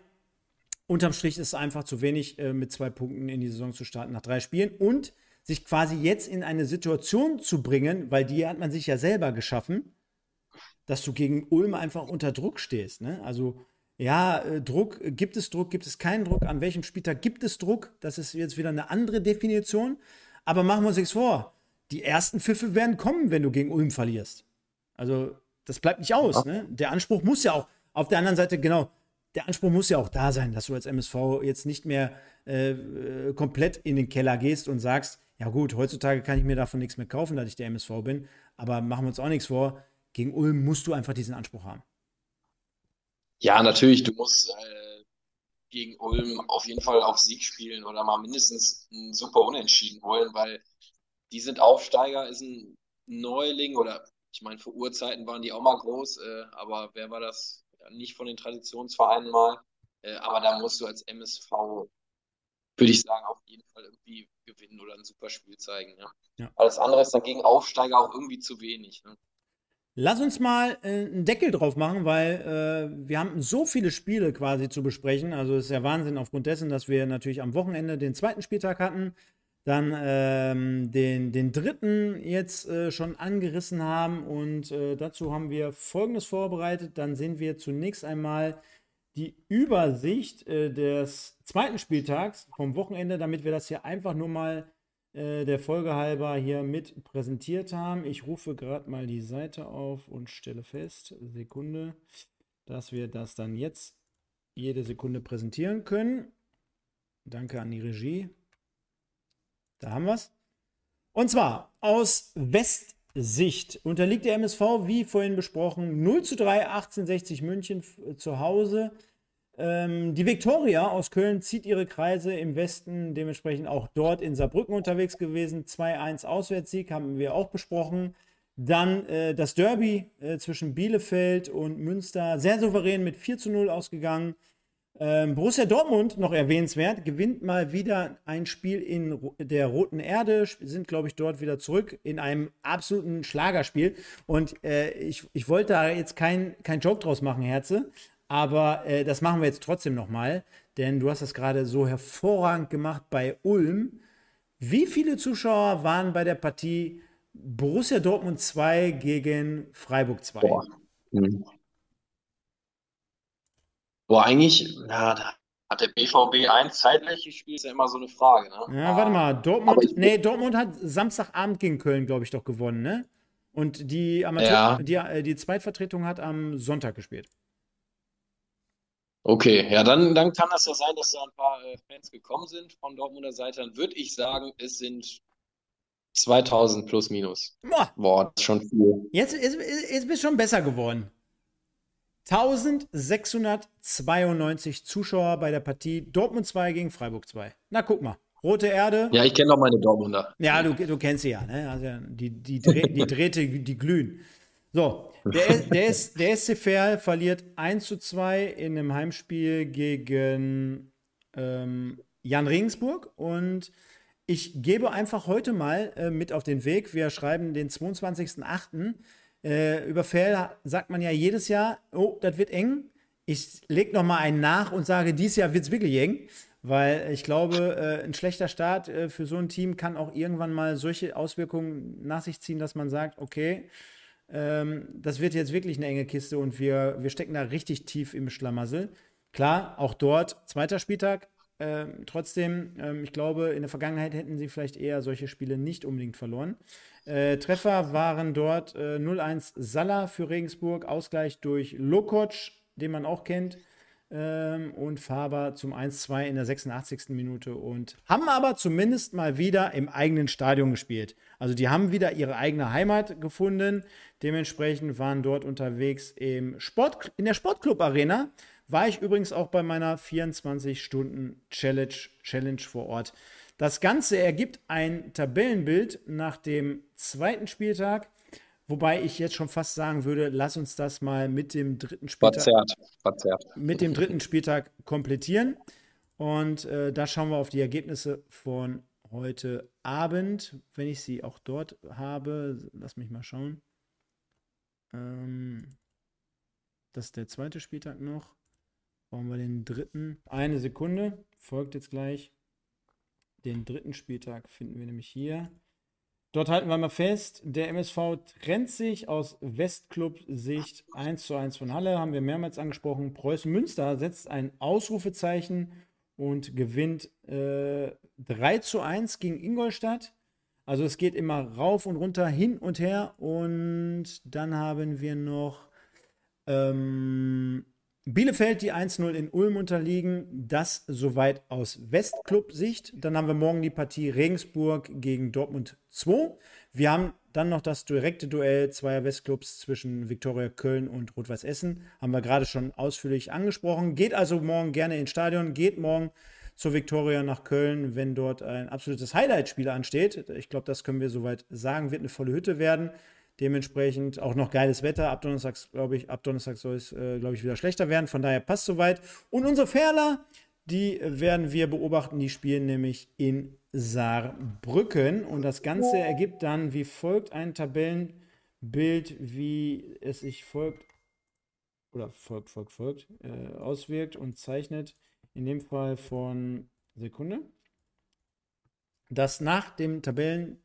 Unterm Strich ist es einfach zu wenig, äh, mit zwei Punkten in die Saison zu starten nach drei Spielen und sich quasi jetzt in eine Situation zu bringen, weil die hat man sich ja selber geschaffen, dass du gegen Ulm einfach unter Druck stehst. Ne? Also ja, äh, Druck, gibt es Druck, gibt es keinen Druck, an welchem Spieltag gibt es Druck? Das ist jetzt wieder eine andere Definition. Aber machen wir uns nichts vor. Die ersten Pfiffe werden kommen, wenn du gegen Ulm verlierst. Also, das bleibt nicht aus. Ne? Der Anspruch muss ja auch, auf der anderen Seite, genau, der Anspruch muss ja auch da sein, dass du als MSV jetzt nicht mehr äh, komplett in den Keller gehst und sagst, ja gut, heutzutage kann ich mir davon nichts mehr kaufen, dass ich der MSV bin, aber machen wir uns auch nichts vor, gegen Ulm musst du einfach diesen Anspruch haben. Ja, natürlich, du musst äh, gegen Ulm auf jeden Fall auf Sieg spielen oder mal mindestens ein super Unentschieden wollen, weil die sind Aufsteiger, ist ein Neuling oder ich meine, vor Urzeiten waren die auch mal groß, äh, aber wer war das? Nicht von den Traditionsvereinen mal. Äh, aber da musst du als MSV, würde ich sagen, auf jeden Fall irgendwie gewinnen oder ein super Spiel zeigen. Ja. ja. Alles andere ist dann gegen Aufsteiger auch irgendwie zu wenig. Ne? Lass uns mal äh, einen Deckel drauf machen, weil äh, wir haben so viele Spiele quasi zu besprechen. Also es ist ja Wahnsinn aufgrund dessen, dass wir natürlich am Wochenende den zweiten Spieltag hatten, dann ähm, den, den dritten jetzt äh, schon angerissen haben und äh, dazu haben wir Folgendes vorbereitet. Dann sehen wir zunächst einmal die Übersicht äh, des zweiten Spieltags vom Wochenende, damit wir das hier einfach nur mal äh, der Folge halber hier mit präsentiert haben. Ich rufe gerade mal die Seite auf und stelle fest, Sekunde, dass wir das dann jetzt jede Sekunde präsentieren können. Danke an die Regie. Da haben wir es. Und zwar aus Westsicht unterliegt der MSV, wie vorhin besprochen, 0 zu 3, 1860 München zu Hause. Ähm, die Viktoria aus Köln zieht ihre Kreise im Westen, dementsprechend auch dort in Saarbrücken unterwegs gewesen. 2-1 Auswärtssieg haben wir auch besprochen. Dann äh, das Derby äh, zwischen Bielefeld und Münster, sehr souverän mit 4 zu 0 ausgegangen. Ähm, Borussia Dortmund, noch erwähnenswert, gewinnt mal wieder ein Spiel in der Roten Erde, sind, glaube ich, dort wieder zurück in einem absoluten Schlagerspiel. Und äh, ich, ich wollte da jetzt kein, kein Joke draus machen, Herze, aber äh, das machen wir jetzt trotzdem nochmal, denn du hast das gerade so hervorragend gemacht bei Ulm. Wie viele Zuschauer waren bei der Partie Borussia Dortmund 2 gegen Freiburg 2? Boah. Mhm. Boah, eigentlich, na, da hat der BVB ein zeitlich gespielt, ist ja immer so eine Frage, ne? Ja, warte mal, Dortmund, nee, Dortmund hat Samstagabend gegen Köln, glaube ich, doch gewonnen, ne? Und die Amateur, ja. die, äh, die Zweitvertretung hat am Sonntag gespielt. Okay, ja, dann, dann kann das ja sein, dass da ein paar äh, Fans gekommen sind von Dortmunder Seite. Dann würde ich sagen, es sind 2000 plus minus. Boah, Boah das ist schon viel. Jetzt ist, ist, ist schon besser geworden. 1692 Zuschauer bei der Partie Dortmund 2 gegen Freiburg 2. Na, guck mal. Rote Erde. Ja, ich kenne auch meine Dortmunder. Ja, du, du kennst sie ja. Ne? Also die, die, die Drähte, die glühen. So, der, der, der SC Verl verliert 1 zu 2 in einem Heimspiel gegen ähm, Jan Regensburg und ich gebe einfach heute mal äh, mit auf den Weg. Wir schreiben den 22.08. Äh, über Fell sagt man ja jedes Jahr, oh, das wird eng. Ich lege noch mal einen nach und sage, dieses Jahr wird es wirklich eng, weil ich glaube, äh, ein schlechter Start äh, für so ein Team kann auch irgendwann mal solche Auswirkungen nach sich ziehen, dass man sagt, okay, ähm, das wird jetzt wirklich eine enge Kiste und wir, wir stecken da richtig tief im Schlamassel. Klar, auch dort, zweiter Spieltag, Ähm, trotzdem, ähm, ich glaube, in der Vergangenheit hätten sie vielleicht eher solche Spiele nicht unbedingt verloren. Äh, Treffer waren dort äh, 0-1 Salah für Regensburg, Ausgleich durch Lokoc, den man auch kennt, ähm, und Faber zum 1-2 in der 86. Minute und haben aber zumindest mal wieder im eigenen Stadion gespielt. Also die haben wieder ihre eigene Heimat gefunden. Dementsprechend waren dort unterwegs im Sport, in der Sportclub Arena war ich übrigens auch bei meiner 24-Stunden-Challenge Challenge vor Ort. Das Ganze ergibt ein Tabellenbild nach dem zweiten Spieltag, wobei ich jetzt schon fast sagen würde, lass uns das mal mit dem dritten Spieltag, verzerrt, verzerrt. Mit dem dritten Spieltag komplettieren. Und äh, da schauen wir auf die Ergebnisse von heute Abend, wenn ich sie auch dort habe. Lass mich mal schauen. Ähm, das ist der zweite Spieltag noch. Brauchen wir den dritten. Eine Sekunde. Folgt jetzt gleich. Den dritten Spieltag finden wir nämlich hier. Dort halten wir mal fest, der MSV trennt sich aus Westclub-Sicht 1 zu 1 von Halle, haben wir mehrmals angesprochen. Preußen Münster setzt ein Ausrufezeichen und gewinnt äh, 3 zu 1 gegen Ingolstadt. Also es geht immer rauf und runter, hin und her. Und dann haben wir noch ähm, Bielefeld, die 1-0 in Ulm unterliegen, das soweit aus Westclub-Sicht. Dann haben wir morgen die Partie Regensburg gegen Dortmund 2. Wir haben dann noch das direkte Duell zweier Westclubs zwischen Viktoria Köln und Rot-Weiß Essen. Haben wir gerade schon ausführlich angesprochen. Geht also morgen gerne ins Stadion, geht morgen zur Viktoria nach Köln, wenn dort ein absolutes Highlight-Spiel ansteht. Ich glaube, das können wir soweit sagen. Wird eine volle Hütte werden. Dementsprechend auch noch geiles Wetter. Ab Donnerstag, glaube ich, ab Donnerstag soll es, äh, glaube ich, wieder schlechter werden. Von daher passt soweit. Und unsere Ferler, die werden wir beobachten. Die spielen nämlich in Saarbrücken. Und das Ganze ergibt dann wie folgt ein Tabellenbild, wie es sich folgt, oder folgt, folgt, folgt, äh, auswirkt und zeichnet. In dem Fall von Sekunde. Das nach dem Tabellenbild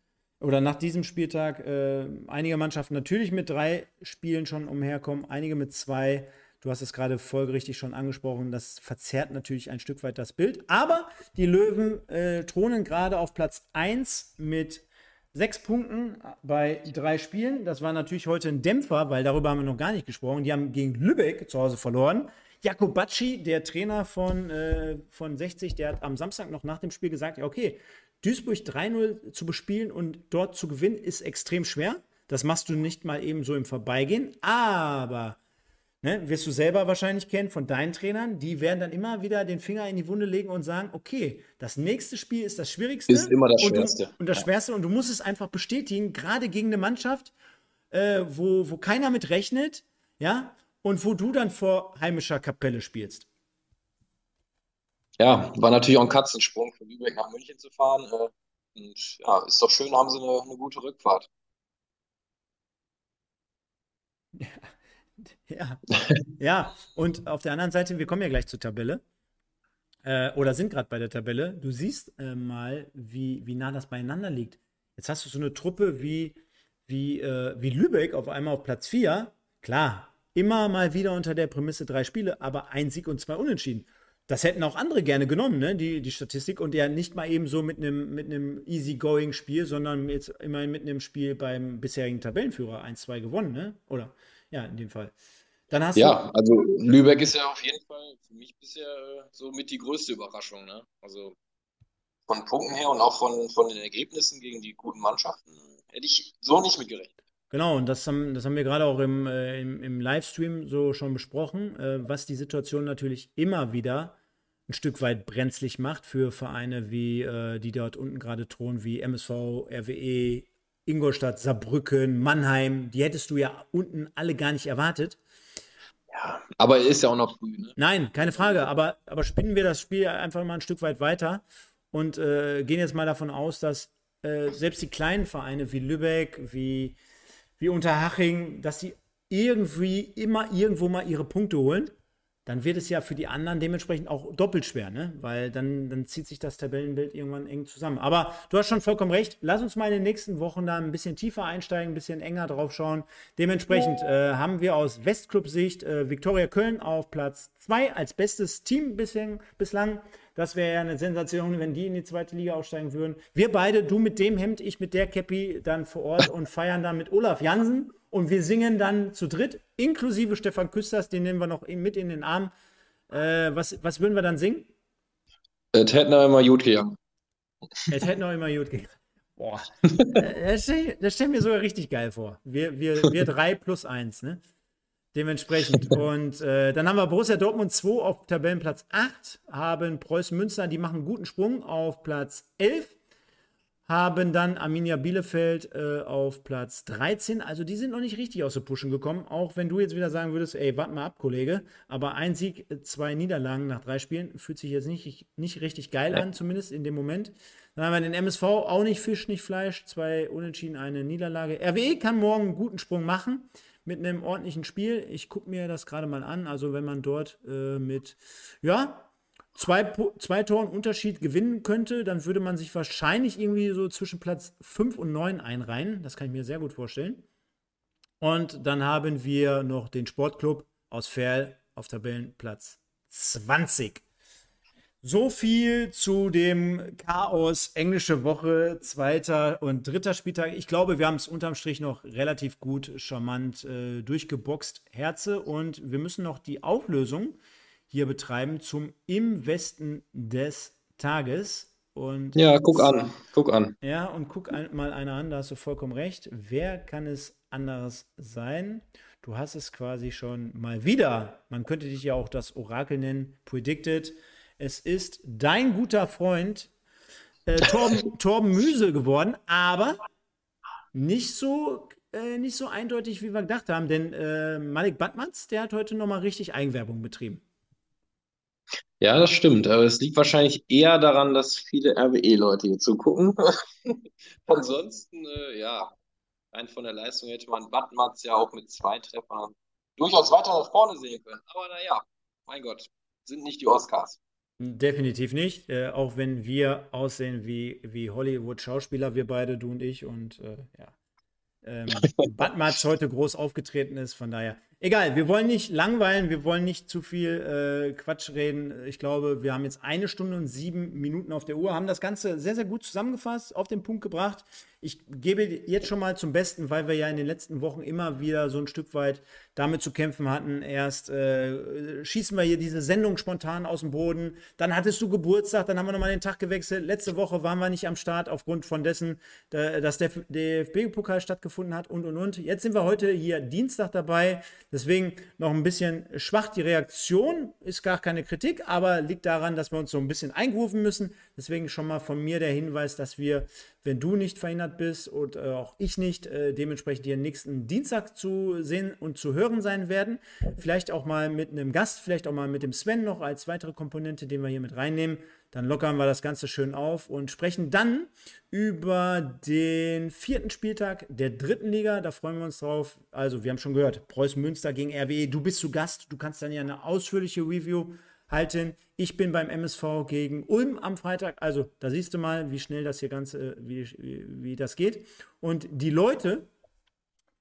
oder nach diesem Spieltag äh, einige Mannschaften natürlich mit drei Spielen schon umherkommen, einige mit zwei. Du hast es gerade folgerichtig schon angesprochen. Das verzerrt natürlich ein Stück weit das Bild. Aber die Löwen äh, thronen gerade auf Platz 1 mit sechs Punkten bei drei Spielen. Das war natürlich heute ein Dämpfer, weil darüber haben wir noch gar nicht gesprochen. Die haben gegen Lübeck zu Hause verloren. Jakobacci, der Trainer von, äh, von 60, der hat am Samstag noch nach dem Spiel gesagt, ja, okay, Duisburg 3-0 zu bespielen und dort zu gewinnen, ist extrem schwer. Das machst du nicht mal eben so im Vorbeigehen. Aber, ne, wirst du selber wahrscheinlich kennen von deinen Trainern, die werden dann immer wieder den Finger in die Wunde legen und sagen, okay, das nächste Spiel ist das Schwierigste. Ist immer das und Schwerste. Du, und das Schwerste. Und du musst es einfach bestätigen, gerade gegen eine Mannschaft, äh, wo, wo keiner mit rechnet, ja, und wo du dann vor heimischer Kapelle spielst. Ja, war natürlich auch ein Katzensprung von Lübeck nach München zu fahren. Äh, und ja, ist doch schön, haben sie eine, eine gute Rückfahrt. Ja, ja, und auf der anderen Seite, wir kommen ja gleich zur Tabelle. Äh, oder sind gerade bei der Tabelle. Du siehst äh, mal, wie, wie nah das beieinander liegt. Jetzt hast du so eine Truppe wie, wie, äh, wie Lübeck auf einmal auf Platz 4. Klar, immer mal wieder unter der Prämisse drei Spiele, aber ein Sieg und zwei Unentschieden. Das hätten auch andere gerne genommen, ne? die, die Statistik. Und ja nicht mal eben so mit einem mit Easy-Going-Spiel, sondern jetzt immerhin mit einem Spiel beim bisherigen Tabellenführer 1-2 gewonnen, ne? Oder? Ja, in dem Fall. Dann hast ja, du also Lübeck ist ja auf jeden Fall für mich bisher äh, so mit die größte Überraschung. Ne? Also von Punkten her und auch von, von den Ergebnissen gegen die guten Mannschaften hätte ich so nicht mitgerechnet. Genau, und das haben, das haben wir gerade auch im, äh, im, im, Livestream so schon besprochen, äh, was die Situation natürlich immer wieder ein Stück weit brenzlig macht für Vereine wie äh, die dort unten gerade thronen, wie MSV, RWE, Ingolstadt, Saarbrücken, Mannheim. Die hättest du ja unten alle gar nicht erwartet. Ja, aber ist ja auch noch früh. Ne? Nein, keine Frage. Aber, aber spinnen wir das Spiel einfach mal ein Stück weit weiter und äh, gehen jetzt mal davon aus, dass äh, selbst die kleinen Vereine wie Lübeck, wie wie Unterhaching, dass sie irgendwie immer irgendwo mal ihre Punkte holen. dann wird es ja für die anderen dementsprechend auch doppelt schwer, ne? Weil dann, dann zieht sich das Tabellenbild irgendwann eng zusammen. Aber du hast schon vollkommen recht. Lass uns mal in den nächsten Wochen da ein bisschen tiefer einsteigen, ein bisschen enger drauf schauen. Dementsprechend äh, haben wir aus Westclub-Sicht äh, Viktoria Köln auf Platz 2 als bestes Team bislang. bislang. Das wäre ja eine Sensation, wenn die in die zweite Liga aufsteigen würden. Wir beide, du mit dem Hemd, ich mit der Cappy, dann vor Ort und feiern dann mit Olaf Jansen und wir singen dann zu dritt, inklusive Stefan Küsters, den nehmen wir noch mit in den Arm. Äh, was, was würden wir dann singen? Es hätte noch immer gut gegangen. Es hätte noch immer gut gegangen. Boah, äh, das stelle stell mir sogar richtig geil vor. Wir, wir, wir drei plus eins, ne? Dementsprechend. Und äh, dann haben wir Borussia Dortmund 2 auf Tabellenplatz 8, haben Preußen Münster, die machen einen guten Sprung auf Platz 11 haben dann Arminia Bielefeld äh, auf Platz 13. Also die sind noch nicht richtig aus der Pushen gekommen. Auch wenn du jetzt wieder sagen würdest, ey, warte mal ab, Kollege. Aber ein Sieg, zwei Niederlagen nach drei Spielen fühlt sich jetzt nicht, nicht richtig geil an, zumindest in dem Moment. Dann haben wir den MSV, auch nicht Fisch, nicht Fleisch. Zwei Unentschieden, eine Niederlage. RWE kann morgen einen guten Sprung machen mit einem ordentlichen Spiel. Ich gucke mir das gerade mal an. Also wenn man dort äh, mit, ja, zwei, zwei Toren Unterschied gewinnen könnte, dann würde man sich wahrscheinlich irgendwie so zwischen Platz 5 und 9 einreihen. Das kann ich mir sehr gut vorstellen. Und dann haben wir noch den Sportclub aus Ferl auf Tabellenplatz 20. So viel zu dem Chaos englische Woche, zweiter und dritter Spieltag. Ich glaube, wir haben es unterm Strich noch relativ gut, charmant äh, durchgeboxt, Herze. Und wir müssen noch die Auflösung hier betreiben zum Im Westen des Tages. Und ja, guck an, guck an. Ja, und guck ein, mal einer an, da hast du vollkommen recht. Wer kann es anderes sein? Du hast es quasi schon mal wieder, man könnte dich ja auch das Orakel nennen, predicted. Es ist dein guter Freund äh, Torben, Torben Müsel geworden, aber nicht so, äh, nicht so eindeutig, wie wir gedacht haben, denn äh, Malik Batmans, der hat heute nochmal richtig Eigenwerbung betrieben. Ja, das stimmt, aber es liegt wahrscheinlich eher daran, dass viele RWE-Leute hier zugucken. Ansonsten, äh, ja, rein von der Leistung hätte man Wattmatz ja auch mit zwei Treffern durchaus weiter nach vorne sehen können. Aber naja, mein Gott, sind nicht die Oscars. Definitiv nicht, äh, auch wenn wir aussehen wie, wie Hollywood-Schauspieler, wir beide, du und ich. Und äh, ja, ähm, Batmatz heute groß aufgetreten ist, von daher. Egal, wir wollen nicht langweilen, wir wollen nicht zu viel äh, Quatsch reden. Ich glaube, wir haben jetzt eine Stunde und sieben Minuten auf der Uhr, haben das Ganze sehr, sehr gut zusammengefasst, auf den Punkt gebracht. Ich gebe jetzt schon mal zum Besten, weil wir ja in den letzten Wochen immer wieder so ein Stück weit damit zu kämpfen hatten. Erst äh, schießen wir hier diese Sendung spontan aus dem Boden, dann hattest du Geburtstag, dann haben wir nochmal den Tag gewechselt. Letzte Woche waren wir nicht am Start aufgrund von dessen, dass der DFB-Pokal stattgefunden hat und und und. Jetzt sind wir heute hier Dienstag dabei. Deswegen noch ein bisschen schwach. Die Reaktion ist gar keine Kritik, aber liegt daran, dass wir uns so ein bisschen eingerufen müssen. Deswegen schon mal von mir der Hinweis, dass wir, wenn du nicht verhindert bist und äh, auch ich nicht, äh, dementsprechend hier nächsten Dienstag zu sehen und zu hören sein werden. Vielleicht auch mal mit einem Gast, vielleicht auch mal mit dem Sven noch als weitere Komponente, den wir hier mit reinnehmen. Dann lockern wir das Ganze schön auf und sprechen dann über den vierten Spieltag der dritten Liga. Da freuen wir uns drauf. Also, wir haben schon gehört, Preußen Münster gegen RWE. Du bist zu Gast. Du kannst dann ja eine ausführliche Review halten. Ich bin beim MSV gegen Ulm am Freitag. Also, da siehst du mal, wie schnell das hier Ganze, wie, wie, wie das geht. Und die Leute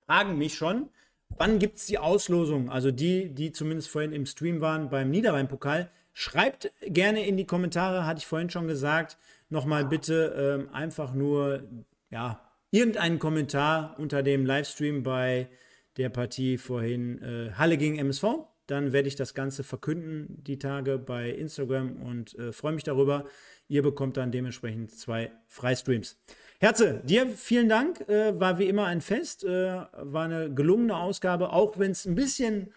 fragen mich schon, wann gibt es die Auslosung? Also die, die zumindest vorhin im Stream waren beim Niederrhein-Pokal Schreibt gerne in die Kommentare, hatte ich vorhin schon gesagt. Nochmal bitte ähm, einfach nur, ja, irgendeinen Kommentar unter dem Livestream bei der Partie vorhin äh, Halle gegen MSV. Dann werde ich das Ganze verkünden, die Tage bei Instagram und äh, freue mich darüber. Ihr bekommt dann dementsprechend zwei Freistreams. Herze, dir vielen Dank. Äh, war wie immer ein Fest. Äh, war eine gelungene Ausgabe, auch wenn es ein bisschen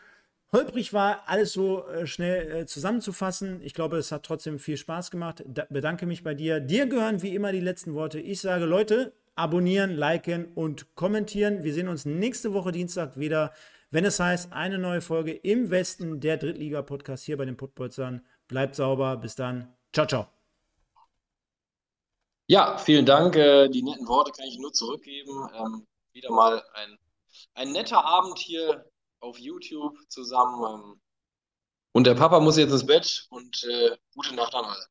holprig war, alles so äh, schnell äh, zusammenzufassen. Ich glaube, es hat trotzdem viel Spaß gemacht. Da bedanke mich bei dir. Dir gehören wie immer die letzten Worte. Ich sage, Leute, abonnieren, liken und kommentieren. Wir sehen uns nächste Woche Dienstag wieder, wenn es heißt, eine neue Folge im Westen der Drittliga-Podcast hier bei den Puttbolzern. Bleibt sauber. Bis dann. Ciao, ciao. Ja, vielen Dank. Äh, die netten Worte kann ich nur zurückgeben. Ähm, wieder mal ein, ein netter Abend hier auf YouTube zusammen. Ähm, Und der Papa muss jetzt ins Bett und äh, gute Nacht an alle.